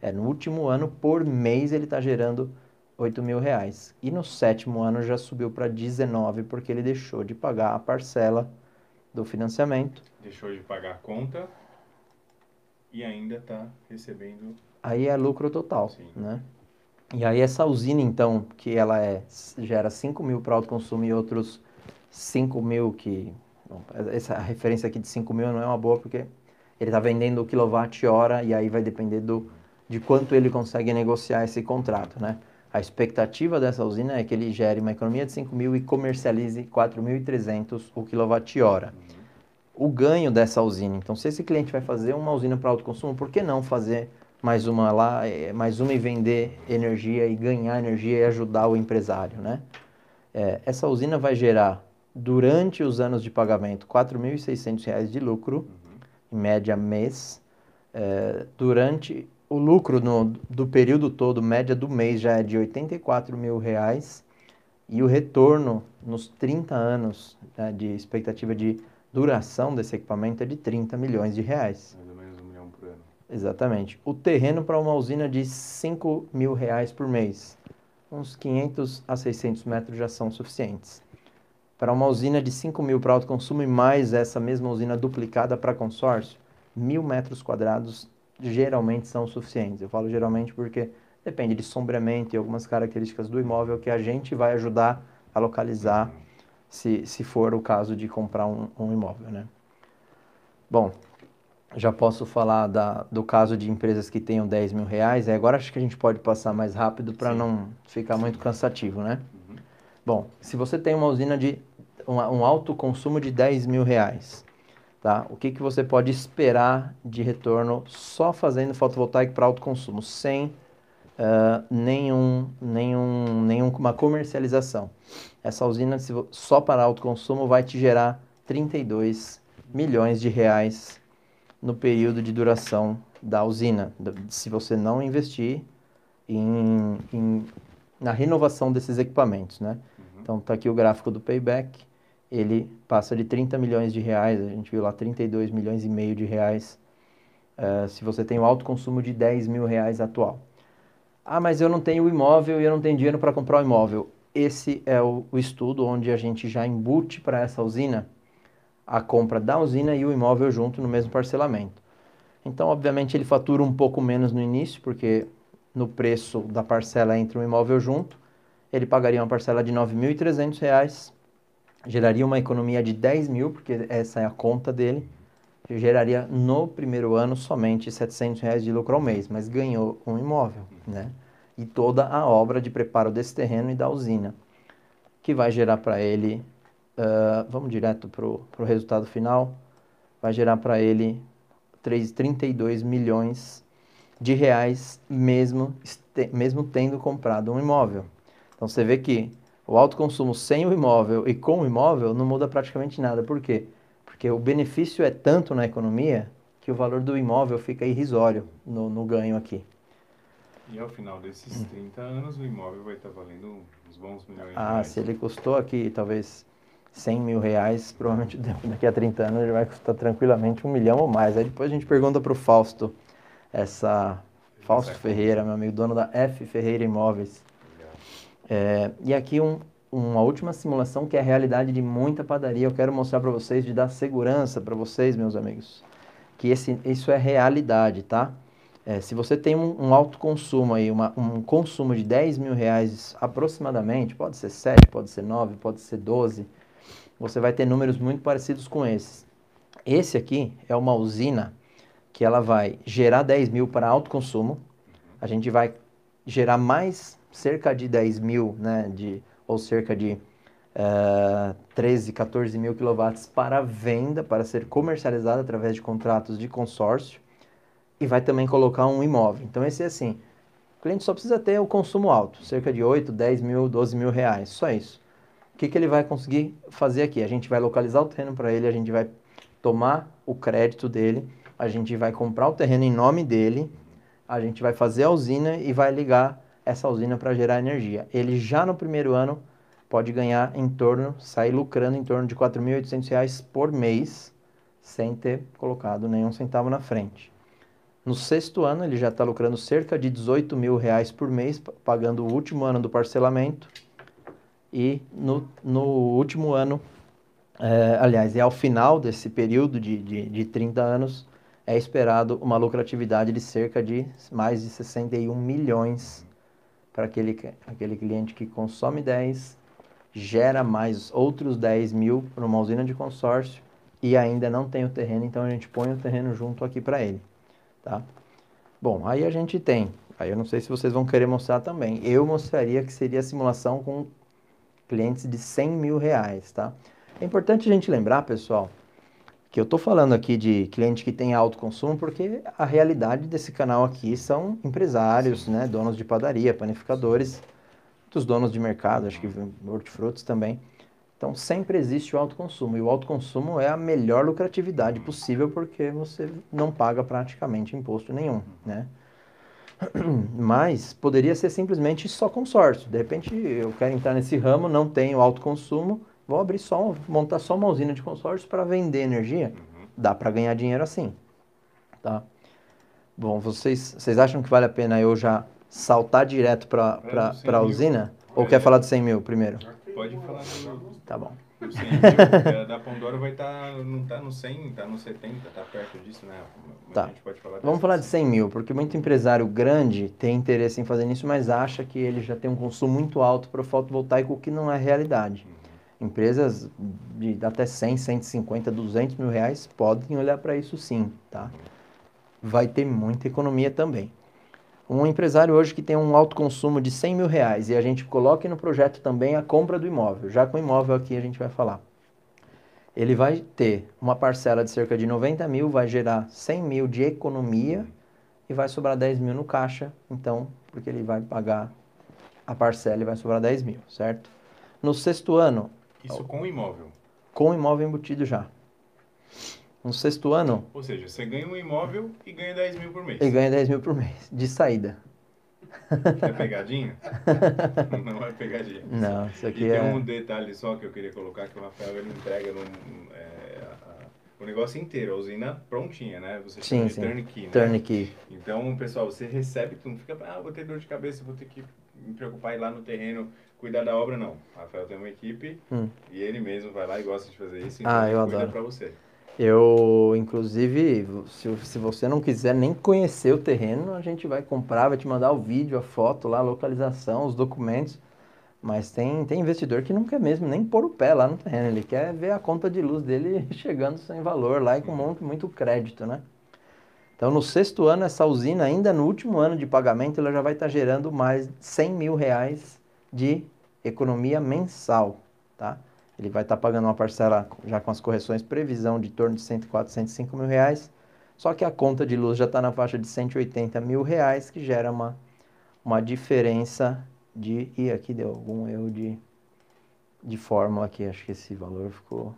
É, no último ano, por mês, ele está gerando 8 mil reais. E no sétimo ano já subiu para 19, porque ele deixou de pagar a parcela do financiamento. Deixou de pagar a conta e ainda está recebendo. Aí é lucro total, Sim. né? E aí essa usina, então, que ela é, gera 5 mil para autoconsumo e outros 5 mil que... bom, essa referência aqui de 5 mil não é uma boa, porque ele está vendendo o quilowatt-hora e aí vai depender do, de quanto ele consegue negociar esse contrato, né? A expectativa dessa usina é que ele gere uma economia de 5 mil e comercialize 4.300 o quilowatt-hora. O ganho dessa usina, então se esse cliente vai fazer uma usina para autoconsumo, por que não fazer mais uma lá, é, mais uma e vender energia e ganhar energia e ajudar o empresário, né? É, essa usina vai gerar, durante os anos de pagamento, R$ 4.600 de lucro, uhum. em média mês. É, durante o lucro no, do período todo, média do mês, já é de 84 mil reais. E o retorno nos 30 anos né, de expectativa de duração desse equipamento é de 30 milhões de reais. Mais ou menos um milhão por ano. Exatamente. O terreno para uma usina de 5 mil reais por mês uns 500 a 600 metros já são suficientes. Para uma usina de 5 mil para autoconsumo e mais essa mesma usina duplicada para consórcio, mil metros quadrados geralmente são suficientes. Eu falo geralmente porque depende de sombreamento e algumas características do imóvel que a gente vai ajudar a localizar se, se for o caso de comprar um, um imóvel, né? Bom, já posso falar da, do caso de empresas que tenham 10 mil reais. Agora acho que a gente pode passar mais rápido para não ficar muito cansativo, né? Uhum. Bom, se você tem uma usina de um, um alto consumo de 10 mil reais, tá? O que, que você pode esperar de retorno só fazendo fotovoltaico para alto consumo, sem uh, nenhum, nenhum, nenhuma comercialização? Essa usina só para alto consumo vai te gerar 32 milhões de reais no período de duração da usina, se você não investir em, em na renovação desses equipamentos, né? Uhum. Então, está aqui o gráfico do payback, ele passa de 30 milhões de reais, a gente viu lá 32 milhões e meio de reais, uh, se você tem um alto consumo de 10 mil reais atual. Ah, mas eu não tenho imóvel e eu não tenho dinheiro para comprar o imóvel. Esse é o, o estudo onde a gente já embute para essa usina a compra da usina e o imóvel junto no mesmo parcelamento. Então, obviamente, ele fatura um pouco menos no início, porque no preço da parcela entre um imóvel junto, ele pagaria uma parcela de R$ 9.300, geraria uma economia de 10 mil, porque essa é a conta dele, geraria no primeiro ano somente 700 reais de lucro ao mês, mas ganhou um imóvel, né? E toda a obra de preparo desse terreno e da usina, que vai gerar para ele Uh, vamos direto para o resultado final, vai gerar para ele 3, 32 milhões de reais, mesmo, mesmo tendo comprado um imóvel. Então você vê que o alto consumo sem o imóvel e com o imóvel não muda praticamente nada. Por quê? Porque o benefício é tanto na economia que o valor do imóvel fica irrisório no, no ganho aqui. E ao final desses 30 anos, o imóvel vai estar valendo uns bons milhões de ah, reais. Ah, se ele custou aqui talvez 100 mil reais, provavelmente daqui a 30 anos ele vai custar tranquilamente um milhão ou mais. Aí depois a gente pergunta para o Fausto, essa Fausto Ferreira, meu amigo, dono da F Ferreira Imóveis. É, e aqui um, uma última simulação que é a realidade de muita padaria. Eu quero mostrar para vocês, de dar segurança para vocês, meus amigos, que esse, isso é realidade, tá? É, se você tem um, um, alto consumo aí, uma, um consumo de 10 mil reais aproximadamente, pode ser 7, pode ser 9, pode ser 12, você vai ter números muito parecidos com esses. Esse aqui é uma usina que ela vai gerar 10 mil para alto consumo. A gente vai gerar mais cerca de 10 mil, né, de, ou cerca de uh, 13, 14 mil quilowatts para venda, para ser comercializado através de contratos de consórcio. E vai também colocar um imóvel. Então esse é assim, o cliente só precisa ter o consumo alto, cerca de 8, 10 mil, 12 mil reais, só isso. O que, que ele vai conseguir fazer aqui? A gente vai localizar o terreno para ele, a gente vai tomar o crédito dele, a gente vai comprar o terreno em nome dele, a gente vai fazer a usina e vai ligar essa usina para gerar energia. Ele já no primeiro ano pode ganhar em torno, sair lucrando em torno de R$ 4.800 por mês, sem ter colocado nenhum centavo na frente. No sexto ano, ele já está lucrando cerca de 18 mil reais por mês, pagando o último ano do parcelamento e no, no último ano, é, aliás, é ao final desse período de, de, de 30 anos, é esperado uma lucratividade de cerca de mais de 61 milhões para aquele, aquele cliente que consome 10, gera mais outros 10 mil para uma usina de consórcio e ainda não tem o terreno, então a gente põe o terreno junto aqui para ele, tá? Bom, aí a gente tem, aí eu não sei se vocês vão querer mostrar também, eu mostraria que seria a simulação com clientes de 100 mil reais, tá? É importante a gente lembrar, pessoal, Que eu estou falando aqui de cliente que tem alto consumo porque a realidade desse canal aqui são empresários, né, donos de padaria, panificadores, dos donos de mercado, acho que hortifrutos também. Então sempre existe o alto consumo e o alto consumo é a melhor lucratividade possível porque você não paga praticamente imposto nenhum, né? Mas poderia ser simplesmente só consórcio. De repente eu quero entrar nesse ramo, não tenho alto consumo, vou abrir só, montar só uma usina de consórcio para vender energia. Uhum. Dá para ganhar dinheiro assim, tá? Bom, vocês, vocês acham que vale a pena eu já saltar direto para a usina? Ou quer falar de 100 mil primeiro? Pode falar do... Tá bom. O 100 mil, da Pandora vai estar, tá, não está no 100, está no 70, está perto disso, né? Mas tá. Falar Vamos falar de 100 mil, porque muito empresário grande tem interesse em fazer isso, mas acha que ele já tem um consumo muito alto para o fotovoltaico, o que não é realidade. Uhum. Empresas de até 100, 150, 200 mil reais podem olhar para isso sim, tá? Vai ter muita economia também. Um empresário hoje que tem um alto consumo de 100 mil reais e a gente coloque no projeto também a compra do imóvel, já com o imóvel aqui a gente vai falar. Ele vai ter uma parcela de cerca de 90 mil, vai gerar 100 mil de economia e vai sobrar 10 mil no caixa, então, porque ele vai pagar a parcela e vai sobrar 10 mil, certo? No sexto ano... Isso com o imóvel? Com o imóvel embutido já. No sexto ano. Ou seja, você ganha um imóvel e ganha 10 mil por mês. E ganha 10 mil por mês, de saída. É pegadinha? não é pegadinha. Não, isso aqui e é... tem um detalhe só que eu queria colocar, que o Rafael ele entrega num, é, a, o negócio inteiro, a usina prontinha, né? Você sim, sim. turnkey, né? Turnkey. Então, pessoal, você recebe, tu não fica, ah, vou ter dor de cabeça, vou ter que me preocupar ir lá no terreno, cuidar da obra, não. O Rafael tem uma equipe hum. e ele mesmo vai lá e gosta de fazer isso, então ah, eu adoro. pra você. Eu, inclusive, se, se você não quiser nem conhecer o terreno, a gente vai comprar, vai te mandar o vídeo, a foto lá, a localização, os documentos. Mas tem, tem investidor que não quer mesmo nem pôr o pé lá no terreno, ele quer ver a conta de luz dele chegando sem valor lá e com muito, muito crédito, né? Então, no sexto ano, essa usina, ainda no último ano de pagamento, ela já vai estar gerando mais 100 mil reais de economia mensal, tá? Ele vai estar tá pagando uma parcela já com as correções, previsão de torno de 104, 105 mil reais. Só que a conta de luz já está na faixa de 180 mil reais, que gera uma, uma diferença de... E aqui deu algum erro de, de fórmula aqui, acho que esse valor ficou...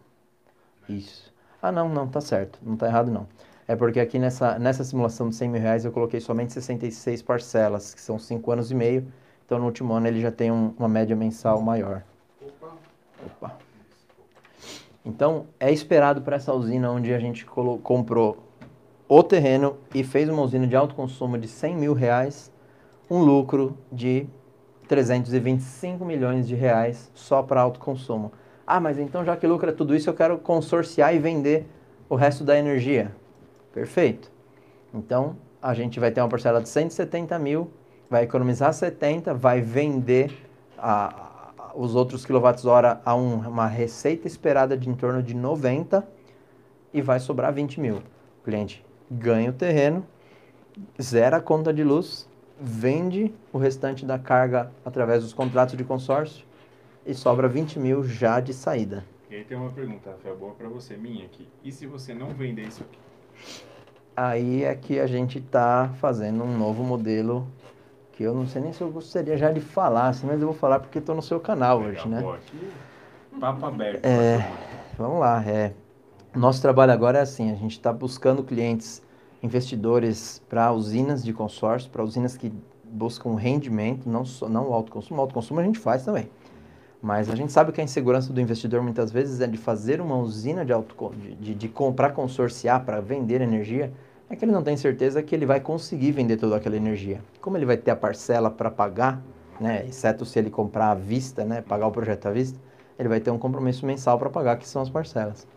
Isso. Ah, não, não, tá certo, não tá errado não. É porque aqui nessa, nessa simulação de 100 mil reais eu coloquei somente 66 parcelas, que são 5 anos e meio. Então no último ano ele já tem um, uma média mensal maior. Opa. Opa. Então, é esperado para essa usina onde a gente comprou o terreno e fez uma usina de alto consumo de 100 mil reais, um lucro de 325 milhões de reais só para alto consumo. Ah, mas então já que lucra tudo isso, eu quero consorciar e vender o resto da energia. Perfeito. Então, a gente vai ter uma parcela de 170 mil, vai economizar 70, vai vender a, os outros quilowatts-hora a um, uma receita esperada de em torno de 90 e vai sobrar 20 mil. O cliente ganha o terreno, zera a conta de luz, vende o restante da carga através dos contratos de consórcio e sobra 20 mil já de saída. E aí tem uma pergunta, Rafael, boa para você, minha aqui. E se você não vender isso aqui? Aí é que a gente está fazendo um novo modelo que eu não sei nem se eu gostaria já de falar, assim, mas eu vou falar porque estou no seu canal hoje, né? papo aberto. É, vamos lá, é. Nosso trabalho agora é assim, a gente está buscando clientes, investidores para usinas de consórcio, para usinas que buscam rendimento, não, só, não o alto consumo, o alto consumo a gente faz também. Mas a gente sabe que a insegurança do investidor muitas vezes é de fazer uma usina de, auto, de, de, de comprar, consorciar para vender energia, é que ele não tem certeza que ele vai conseguir vender toda aquela energia. Como ele vai ter a parcela para pagar, né, exceto se ele comprar à vista, né, pagar o projeto à vista, ele vai ter um compromisso mensal para pagar, que são as parcelas.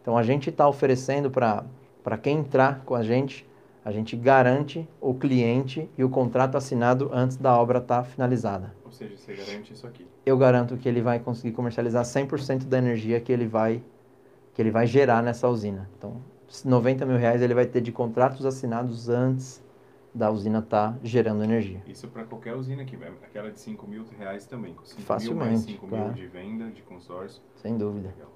Então a gente está oferecendo para quem entrar com a gente, a gente garante o cliente e o contrato assinado antes da obra estar tá finalizada. Ou seja, você garante isso aqui? Eu garanto que ele vai conseguir comercializar 100% da energia que ele vai que ele vai gerar nessa usina. Então, 90 mil reais ele vai ter de contratos assinados antes da usina estar tá gerando energia. Isso para qualquer usina aqui, aquela de 5 mil reais também, com 5 Facilmente, mil mais 5 claro. mil de venda, de consórcio. Sem dúvida. Legal.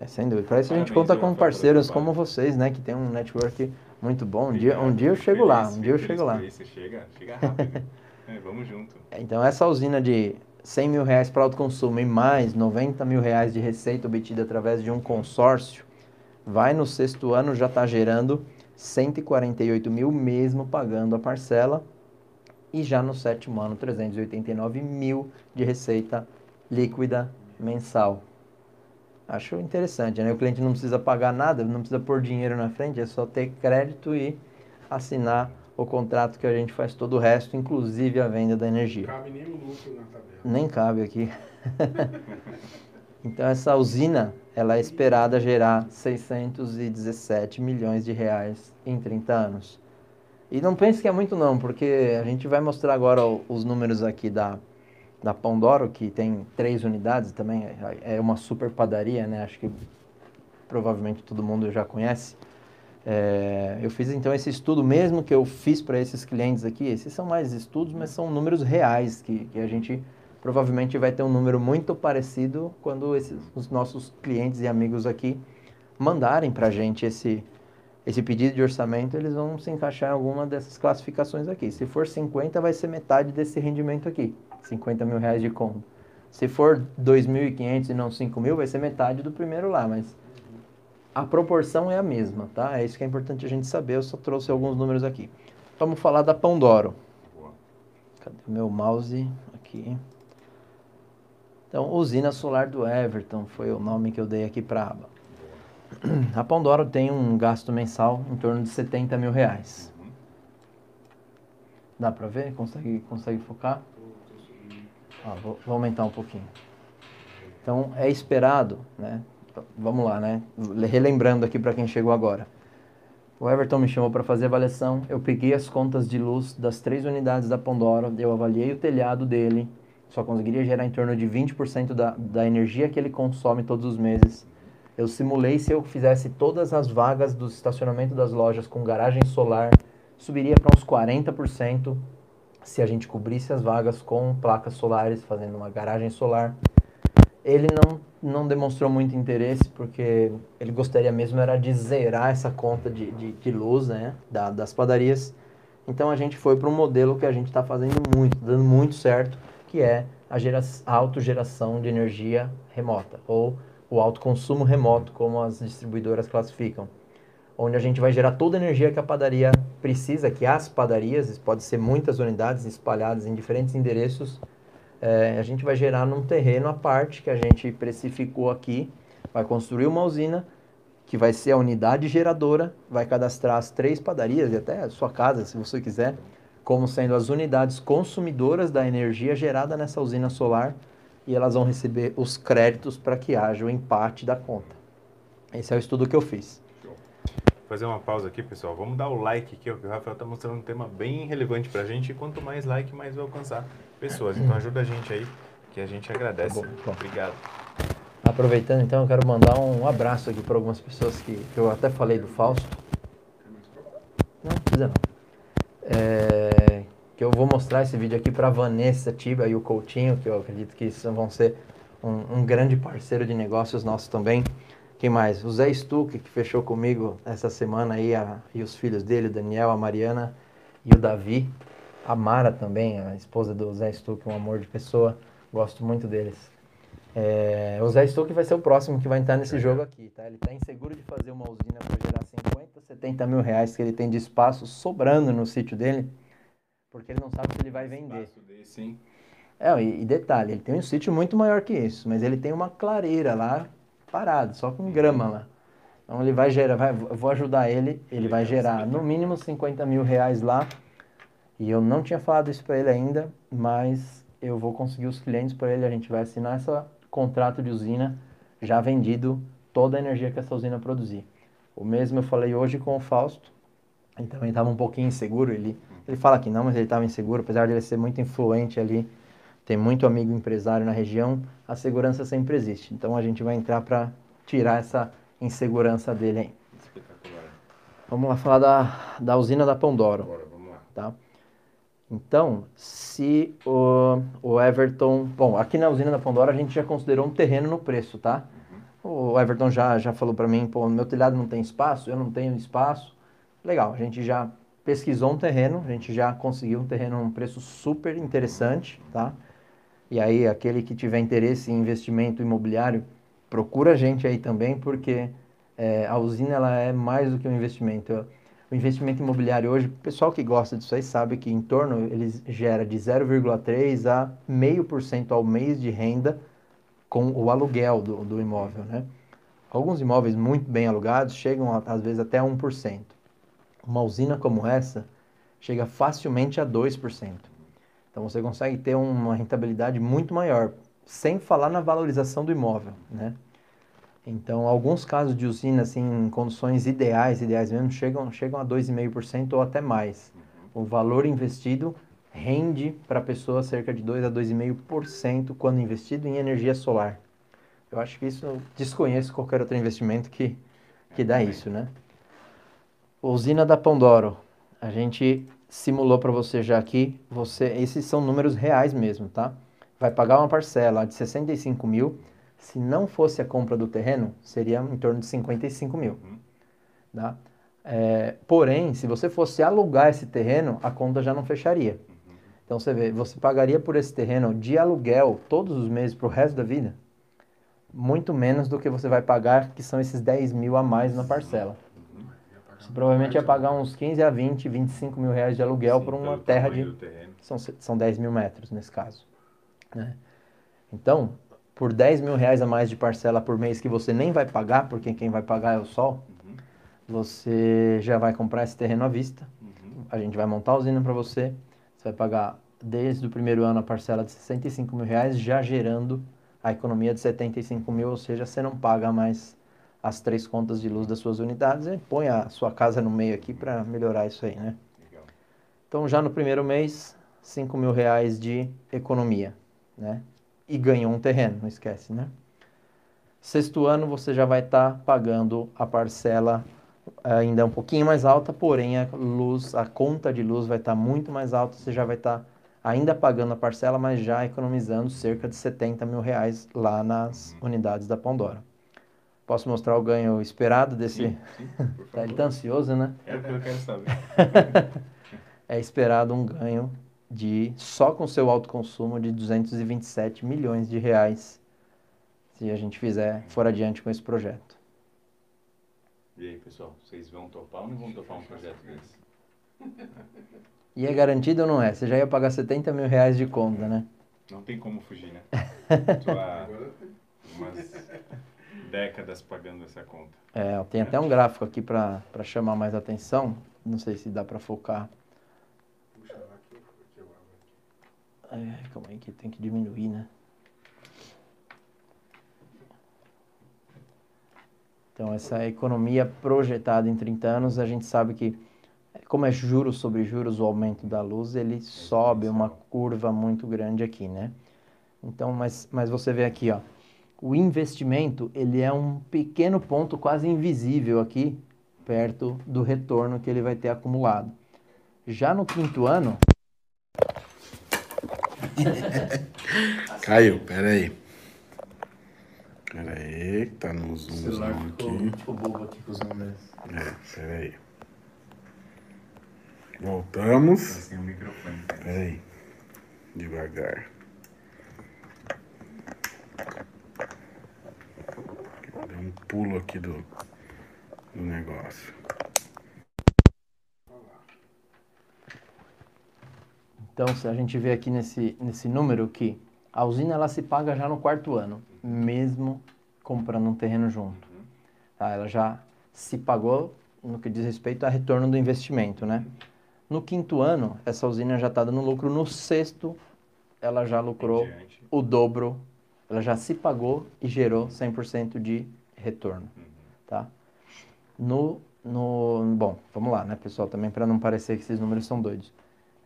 É, sem dúvida. Para isso a gente Parabéns, conta com parceiros como vocês, né? Que tem um network muito bom. Um dia, um dia eu chego lá, feliz, um dia eu chego lá. Você chega, chega rápido. É, vamos junto. Então essa usina de 100 mil reais para autoconsumo e mais 90 mil reais de receita obtida através de um consórcio, vai no sexto ano já está gerando 148 mil mesmo pagando a parcela e já no sétimo ano 389 mil de receita líquida mensal. Acho interessante, né? O cliente não precisa pagar nada, não precisa pôr dinheiro na frente, é só ter crédito e assinar o contrato que a gente faz todo o resto, inclusive a venda da energia. Cabe nem o lucro na tabela. Nem cabe aqui. então essa usina, ela é esperada gerar 617 milhões de reais em 30 anos. E não pense que é muito não, porque a gente vai mostrar agora os números aqui da, da Pão Doro, que tem três unidades também, é é uma super padaria, né? Acho que provavelmente todo mundo já conhece. É, eu fiz então esse estudo mesmo que eu fiz para esses clientes aqui. Esses são mais estudos, mas são números reais que, que a gente provavelmente vai ter um número muito parecido quando esses, os nossos clientes e amigos aqui mandarem para a gente esse, esse pedido de orçamento. Eles vão se encaixar em alguma dessas classificações aqui. Se for 50, vai ser metade desse rendimento aqui, 50 mil reais de combo. Se for 2.500 e não 5 mil, vai ser metade do primeiro lá, mas a proporção é a mesma, tá? É isso que é importante a gente saber. Eu só trouxe alguns números aqui. Vamos falar da Pão Doro. Boa. Cadê o meu mouse? Aqui. Então, usina solar do Everton foi o nome que eu dei aqui para a aba. A Pão Doro tem um gasto mensal em torno de 70 mil reais. Dá para ver? Consegue, consegue focar? Vou, vou aumentar um pouquinho. Então, é esperado, né? Vamos lá, né? Relembrando aqui para quem chegou agora. O Everton me chamou para fazer avaliação. Eu peguei as contas de luz das três unidades da Pandora, eu avaliei o telhado dele, só conseguiria gerar em torno de 20% da, da energia que ele consome todos os meses. Eu simulei se eu fizesse todas as vagas do estacionamento das lojas com garagem solar, subiria para uns 40% se a gente cobrisse as vagas com placas solares, fazendo uma garagem solar. Ele não, não demonstrou muito interesse, porque ele gostaria mesmo era de zerar essa conta de, de, de luz né, da, das padarias. Então a gente foi para um modelo que a gente está fazendo muito, dando muito certo, que é a, a autogeração de energia remota, ou o autoconsumo remoto, como as distribuidoras classificam. Onde a gente vai gerar toda a energia que a padaria precisa, que as padarias, pode ser muitas unidades espalhadas em diferentes endereços, é, a gente vai gerar num terreno à parte que a gente precificou aqui, vai construir uma usina que vai ser a unidade geradora, vai cadastrar as três padarias e até a sua casa, se você quiser, como sendo as unidades consumidoras da energia gerada nessa usina solar e elas vão receber os créditos para que haja o empate da conta. Esse é o estudo que eu fiz. Vou fazer uma pausa aqui, pessoal. Vamos dar o like aqui, que o Rafael está mostrando um tema bem relevante para a gente. E quanto mais like, mais vai alcançar pessoas. Então ajuda a gente aí, que a gente agradece. Tá bom, bom. Obrigado. Aproveitando, então, eu quero mandar um abraço aqui para algumas pessoas que, que eu até falei do Fausto. Não, não precisa não. É, eu vou mostrar esse vídeo aqui para Vanessa Tiba e o Coutinho, que eu acredito que vão ser um, um grande parceiro de negócios nosso também. Quem mais? O Zé Stuck, que fechou comigo essa semana aí, a, e os filhos dele, o Daniel, a Mariana e o Davi. A Mara também, a esposa do Zé Stuck, um amor de pessoa. Gosto muito deles. É, o Zé Stuck vai ser o próximo que vai entrar nesse jogo aqui, tá? Ele está inseguro de fazer uma usina para gerar 50, 70 mil reais que ele tem de espaço sobrando no sítio dele, porque ele não sabe se ele vai vender. Desse, hein? É, e, e detalhe, ele tem um sítio muito maior que isso, mas ele tem uma clareira lá parada, só com grama lá. Então ele vai gerar, vai, vou ajudar ele, ele vai gerar no mínimo 50 mil reais lá. E eu não tinha falado isso para ele ainda, mas eu vou conseguir os clientes para ele, a gente vai assinar esse contrato de usina já vendido toda a energia que essa usina produzir. O mesmo eu falei hoje com o Fausto, ele também estava um pouquinho inseguro, ele, ele fala que não, mas ele estava inseguro, apesar de ele ser muito influente ali, tem muito amigo empresário na região, a segurança sempre existe. Então a gente vai entrar para tirar essa insegurança dele aí. Espetacular. Vamos lá falar da, da usina da Pandoro, Bora, vamos lá. tá? Então, se o, o Everton... Bom, aqui na usina da Pandora a gente já considerou um terreno no preço, tá? O Everton já, já falou para mim, pô, meu telhado não tem espaço, eu não tenho espaço. Legal, a gente já pesquisou um terreno, a gente já conseguiu um terreno a um preço super interessante, tá? E aí, aquele que tiver interesse em investimento imobiliário, procura a gente aí também, porque é, a usina ela é mais do que um investimento. O investimento imobiliário hoje, o pessoal que gosta disso aí sabe que em torno ele gera de 0,3 a 0,5% ao mês de renda com o aluguel do, do imóvel, né? Alguns imóveis muito bem alugados chegam às vezes até 1%. Uma usina como essa chega facilmente a 2%. Então você consegue ter uma rentabilidade muito maior, sem falar na valorização do imóvel, né? Então, alguns casos de usina, assim, em condições ideais, ideais mesmo, chegam, chegam a 2,5% ou até mais. O valor investido rende para a pessoa cerca de 2 a 2,5% quando investido em energia solar. Eu acho que isso, desconheço qualquer outro investimento que, que dá isso, né? Usina da Pandoro. A gente simulou para você já aqui, você, esses são números reais mesmo, tá? Vai pagar uma parcela de 65 mil, se não fosse a compra do terreno, seria em torno de 55 mil. Uhum. Tá? É, porém, se você fosse alugar esse terreno, a conta já não fecharia. Uhum. Então você vê, você pagaria por esse terreno de aluguel todos os meses para o resto da vida, muito menos do que você vai pagar, que são esses 10 mil a mais na parcela. Você provavelmente ia pagar uns 15 a 20, 25 mil reais de aluguel Sim, por uma terra de. São, são 10 mil metros nesse caso. Né? Então, por 10 mil reais a mais de parcela por mês que você nem vai pagar, porque quem vai pagar é o sol, uhum. você já vai comprar esse terreno à vista. Uhum. A gente vai montar a usina para você. Você vai pagar desde o primeiro ano a parcela de 65 mil reais, já gerando a economia de 75 mil, ou seja, você não paga mais as três contas de luz das suas unidades e põe a sua casa no meio aqui para melhorar isso aí, né? Legal. Então, já no primeiro mês, 5 mil reais de economia, né? e ganhou um terreno, não esquece, né? Sexto ano você já vai estar tá pagando a parcela ainda um pouquinho mais alta, porém a luz, a conta de luz vai estar tá muito mais alta, você já vai estar tá ainda pagando a parcela, mas já economizando cerca de 70 mil reais lá nas unidades da Pandora. Posso mostrar o ganho esperado desse? Sim, sim, tá, ele tá ansioso, né? É o que eu quero saber. é esperado um ganho de só com seu alto consumo de 227 milhões de reais se a gente fizer for adiante com esse projeto. E aí, pessoal, vocês vão topar ou não vão topar um projeto desse? E é garantido ou não é? Você já ia pagar 70 mil reais de conta, né? Não tem como fugir, né? Há umas décadas pagando essa conta. É, tem até um gráfico aqui para chamar mais atenção. Não sei se dá para focar. É, calma aí que tem que diminuir, né? Então, essa economia projetada em 30 anos, a gente sabe que, como é juros sobre juros, o aumento da luz, ele sobe uma curva muito grande aqui, né? Então, mas, mas você vê aqui, ó, o investimento, ele é um pequeno ponto quase invisível aqui, perto do retorno que ele vai ter acumulado. Já no quinto ano, Caiu, peraí. Peraí, tá no zoom aqui. Ficou bobo aqui com os números. É, peraí. Voltamos. O microfone. Peraí. Devagar. Um pulo aqui do, do negócio. Então, se a gente vê aqui nesse, nesse número que a usina ela se paga já no quarto ano, mesmo comprando um terreno junto. Tá? Ela já se pagou no que diz respeito a retorno do investimento, né? No quinto ano, essa usina já está dando lucro. No sexto, ela já lucrou o dobro. Ela já se pagou e gerou 100% de retorno, uhum. tá? No, no, bom, vamos lá, né, pessoal? Também para não parecer que esses números são doidos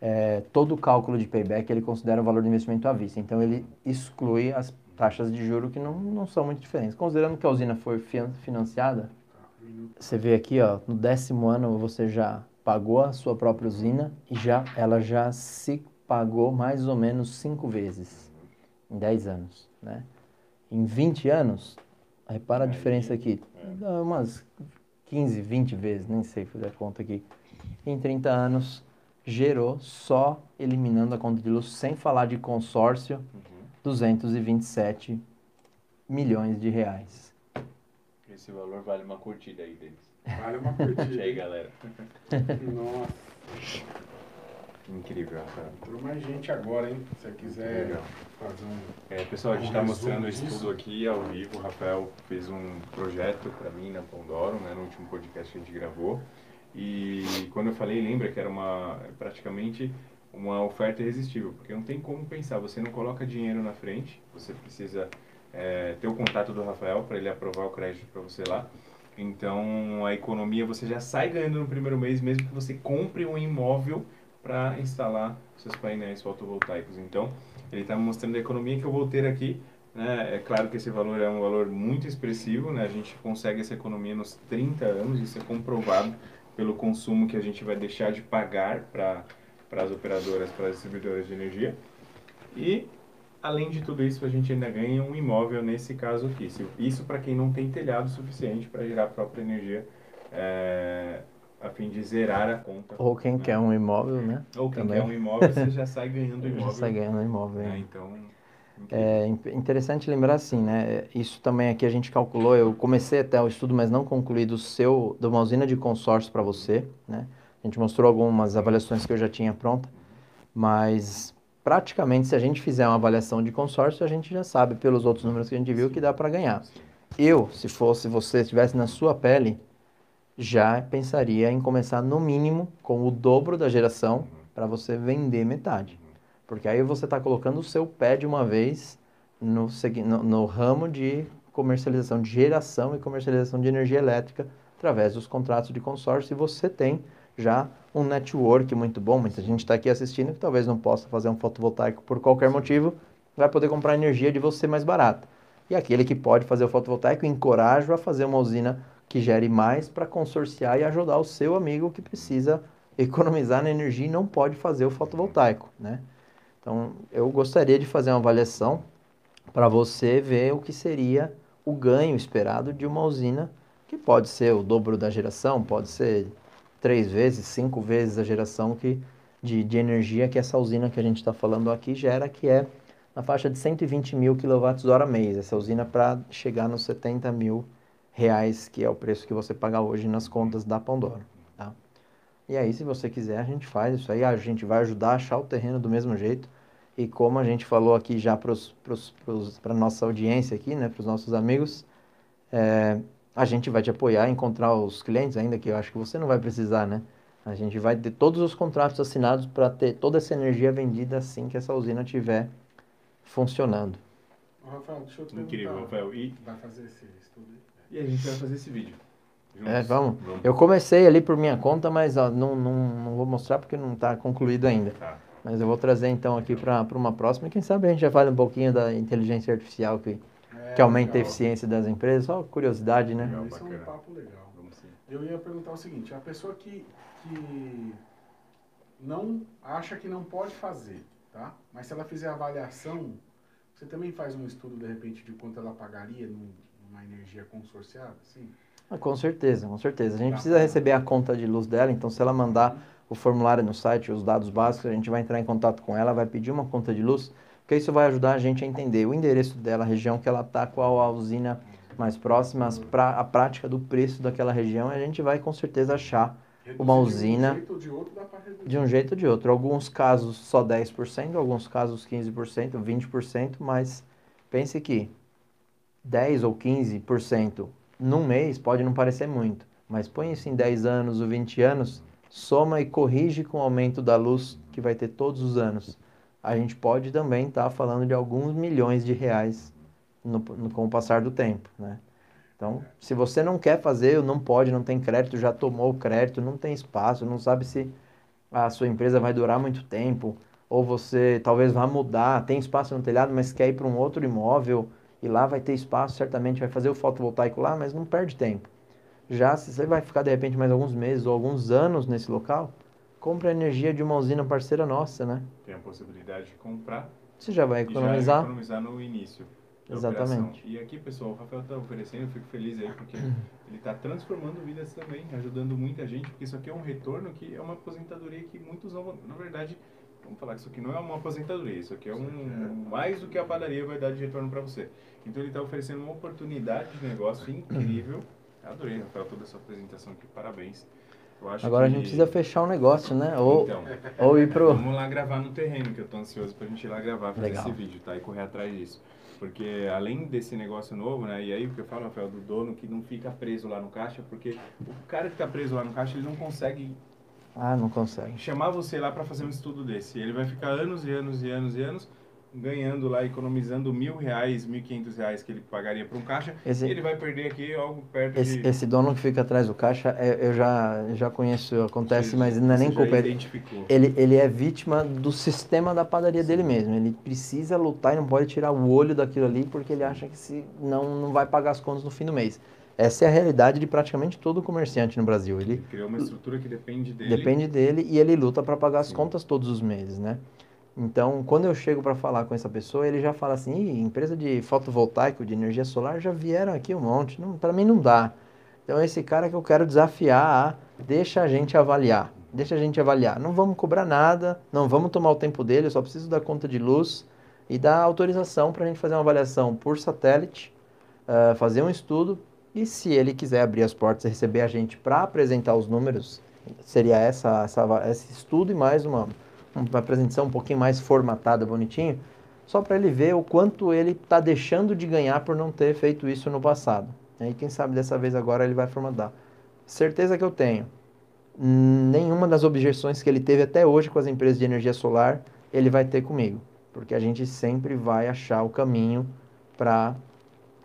é, todo o cálculo de payback ele considera o valor do investimento à vista. Então ele exclui as taxas de juro que não, não são muito diferentes. Considerando que a usina foi financiada, você vê aqui, ó, no décimo ano você já pagou a sua própria usina e já ela já se pagou mais ou menos cinco vezes em 10 anos, né? Em 20 anos, Repara a diferença aqui. é. Dá umas 15, 20 vezes, nem sei fazer a conta aqui. Em 30 anos, gerou só eliminando a conta de luz, sem falar de consórcio, Uhum. 227 milhões de reais. Esse valor vale uma curtida aí deles. Vale uma Curte aí, curtida. galera. Nossa, Incrível, Rafael. entrou mais gente agora, hein? Se você quiser Legal. fazer um. É, pessoal, a gente está mostrando o disso. estudo aqui ao vivo. O Rafael fez um projeto para mim na Pandoro, né, no último podcast que a gente gravou. E quando eu falei, lembra que era uma praticamente uma oferta irresistível, porque não tem como pensar. Você não coloca dinheiro na frente, você precisa é, ter o contato do Rafael para ele aprovar o crédito para você lá. Então a economia você já sai ganhando no primeiro mês, mesmo que você compre um imóvel para instalar seus painéis fotovoltaicos. Então ele está mostrando a economia que eu vou ter aqui. Né? É claro que esse valor é um valor muito expressivo, né? a gente consegue essa economia nos 30 anos, isso é comprovado pelo consumo que a gente vai deixar de pagar para as operadoras, para as distribuidoras de energia. E, além de tudo isso, a gente ainda ganha um imóvel nesse caso aqui. Isso para quem não tem telhado suficiente para gerar a própria energia, é, a fim de zerar a conta. Ou quem né? quer um imóvel, né? Ou quem também. quer um imóvel, você já sai ganhando o Já imóvel. sai ganhando imóvel. né? é. Então, É in- interessante lembrar assim, né? Isso também aqui a gente calculou. Eu comecei até o estudo, mas não concluí do seu, de uma usina de consórcio para você, né? A gente mostrou algumas avaliações que eu já tinha pronta, mas praticamente se a gente fizer uma avaliação de consórcio, a gente já sabe pelos outros números que a gente viu que dá para ganhar. Eu, se fosse você, estivesse na sua pele, já pensaria em começar no mínimo com o dobro da geração para você vender metade. Porque aí você está colocando o seu pé de uma vez no, no, no ramo de comercialização, de geração e comercialização de energia elétrica através dos contratos de consórcio e você tem já um network muito bom. Muita gente está aqui assistindo que talvez não possa fazer um fotovoltaico por qualquer motivo, vai poder comprar energia de você mais barata. E aquele que pode fazer o fotovoltaico, encorajo a fazer uma usina que gere mais para consorciar e ajudar o seu amigo que precisa economizar na energia e não pode fazer o fotovoltaico, né? Então, eu gostaria de fazer uma avaliação para você ver o que seria o ganho esperado de uma usina que pode ser o dobro da geração, pode ser três vezes, cinco vezes a geração que, de, de energia que essa usina que a gente está falando aqui gera, que é na faixa de 120 mil kWh mês. Essa usina para chegar nos 70 mil reais, que é o preço que você paga hoje nas contas da Pandora. Tá? E aí, se você quiser, a gente faz isso aí. A gente vai ajudar a achar o terreno do mesmo jeito. E como a gente falou aqui já para a nossa audiência aqui, né, para os nossos amigos, é, a gente vai te apoiar a encontrar os clientes ainda, que eu acho que você não vai precisar, né? A gente vai ter todos os contratos assinados para ter toda essa energia vendida assim que essa usina estiver funcionando. Rafael, deixa eu te incrível. Rafael. E, Vai fazer esse estudo aí? E a gente vai fazer esse vídeo. É, juntos. vamos. Eu comecei ali por minha conta, mas ó, não, não, não vou mostrar porque não está concluído ainda. Tá. Mas eu vou trazer então aqui para uma próxima. E quem sabe a gente já fale um pouquinho da inteligência artificial que, É, que aumenta a legal. eficiência das empresas. Só curiosidade, né? Legal. Esse é um bacana. papo legal. Vamos. Eu ia perguntar o seguinte, a pessoa que, que não acha que não pode fazer, tá? Mas se ela fizer a avaliação, você também faz um estudo de repente de quanto ela pagaria num- numa energia consorciada, sim? Ah, com certeza, com certeza. A gente Tá. precisa receber a conta de luz dela, então se ela mandar o formulário no site, os dados básicos, a gente vai entrar em contato com ela, vai pedir uma conta de luz, porque isso vai ajudar a gente a entender o endereço dela, a região que ela está, qual a usina mais próxima, pra, a prática do preço daquela região, e a gente vai com certeza achar Uma usina- De um jeito ou de outro dá de um jeito ou de outro. Alguns casos só 10%, alguns casos 15%, 20%, mas pense que 10 ou 15% num mês pode não parecer muito, mas põe isso em 10 anos ou 20 anos, soma e corrige com o aumento da luz que vai ter todos os anos. A gente pode também estar falando de alguns milhões de reais no, no- com o passar do tempo, né? Então, se você não quer fazer, não pode, não tem crédito, já tomou o crédito, não tem espaço, não sabe se a sua empresa vai durar muito tempo, ou você talvez vá mudar, tem espaço no telhado, mas quer ir para um outro imóvel e lá vai ter espaço, certamente vai fazer o fotovoltaico lá, mas não perde tempo. Já se você vai ficar de repente mais alguns meses ou alguns anos nesse local, compre a energia de uma usina parceira nossa, né? Tem a possibilidade de comprar Você já vai e já economizar. economizar no início. Exatamente. E aqui, pessoal, o Rafael está oferecendo, eu fico feliz aí, porque ele está transformando vidas também, ajudando muita gente, porque isso aqui é um retorno que é uma aposentadoria que muitos não vão, na verdade, vamos falar que isso aqui não é uma aposentadoria, isso aqui é um mais do que a padaria vai dar de retorno para você. Então ele está oferecendo uma oportunidade de negócio incrível. Adorei, Rafael, toda essa apresentação aqui, parabéns. Eu acho Agora a que- gente precisa fechar o negócio, né? Ou, Então, ou ir pro. Vamos lá gravar no terreno, que eu tô ansioso pra gente ir lá gravar, fazer Legal. esse vídeo, tá? E correr atrás disso. Porque além desse negócio novo, né? E aí o que eu falo, Rafael, do dono que não fica preso lá no caixa, porque o cara que tá preso lá no caixa, ele não consegue Ah, não consegue. chamar você lá pra fazer um estudo desse. Ele vai ficar anos e anos e anos e anos ganhando lá, economizando mil reais, mil e quinhentos reais que ele pagaria pra um caixa. Esse- E ele vai perder aqui algo perto Esse, de... esse dono que fica atrás do caixa, é- eu já, já conheço, acontece, Você- mas não é nem culpa. Ele, ele, ele é vítima do sistema da padaria dele mesmo. Ele precisa lutar e não pode tirar o olho daquilo ali porque ele acha que se não, não vai pagar as contas no fim do mês. Essa é a realidade de praticamente todo comerciante no Brasil. Ele Ele criou uma estrutura que depende dele. depende dele e ele luta para pagar as Sim. contas todos os meses, né? Então, quando eu chego para falar com essa pessoa, ele já fala assim: "Ih, empresa de fotovoltaico, de energia solar, já vieram aqui um monte. Para mim não dá. Então, esse cara que eu quero desafiar a deixa a gente avaliar. Deixa a gente avaliar. Não vamos cobrar nada, não vamos tomar o tempo dele, eu só preciso da conta de luz e dar autorização para a gente fazer uma avaliação por satélite, ah, fazer um estudo e se ele quiser abrir as portas e receber a gente para apresentar os números, seria essa, essa, esse estudo e mais uma, uma apresentação um pouquinho mais formatada, bonitinho, só para ele ver o quanto ele está deixando de ganhar por não ter feito isso no passado. E quem sabe dessa vez agora ele vai formatar. Certeza que eu tenho. Nenhuma das objeções que ele teve até hoje com as empresas de energia solar, ele vai ter comigo. Porque a gente sempre vai achar o caminho para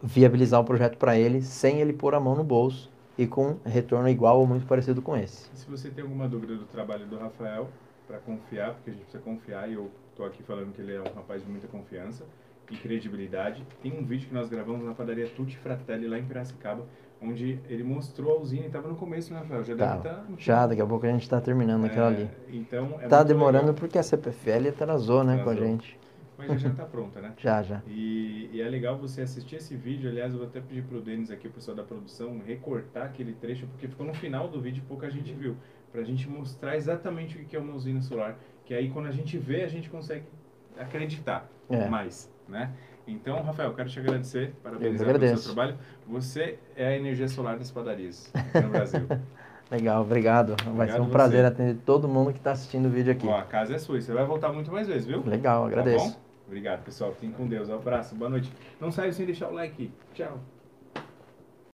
viabilizar o projeto para ele, sem ele pôr a mão no bolso e com retorno igual ou muito parecido com esse. E se você tem alguma dúvida do trabalho do Rafael, para confiar, porque a gente precisa confiar, e eu tô aqui falando que ele é um rapaz de muita confiança e credibilidade, tem um vídeo que nós gravamos na padaria Tutti Fratelli, lá em Piracicaba, onde ele mostrou a usina e estava no começo, né, Rafael? Já deve Tá, já, daqui a pouco a gente está terminando aquela ali. Então, é Tá demorando legal, porque a CPFL atrasou, né, com a Atrasou. gente. Mas já já está pronta, né? Já, já. E, e é legal você assistir esse vídeo. Aliás, eu vou até pedir pro Denis aqui, o pessoal da produção, recortar aquele trecho, porque ficou no final do vídeo e pouca gente viu. Pra gente mostrar exatamente o que é uma usina solar. Que aí quando a gente vê, a gente consegue acreditar É. mais, né? Então, Rafael, quero te agradecer, parabenizar pelo seu trabalho. Você é a energia solar das padarias no Brasil. Legal, obrigado. Vai Obrigado ser um prazer atender todo mundo que está assistindo o vídeo aqui. Ó, a casa é sua e você vai voltar muito mais vezes, viu? Legal, Tá agradeço. bom? Obrigado, pessoal. Fiquem com Deus. Um abraço. Boa noite. Não saiam sem deixar o like. Tchau.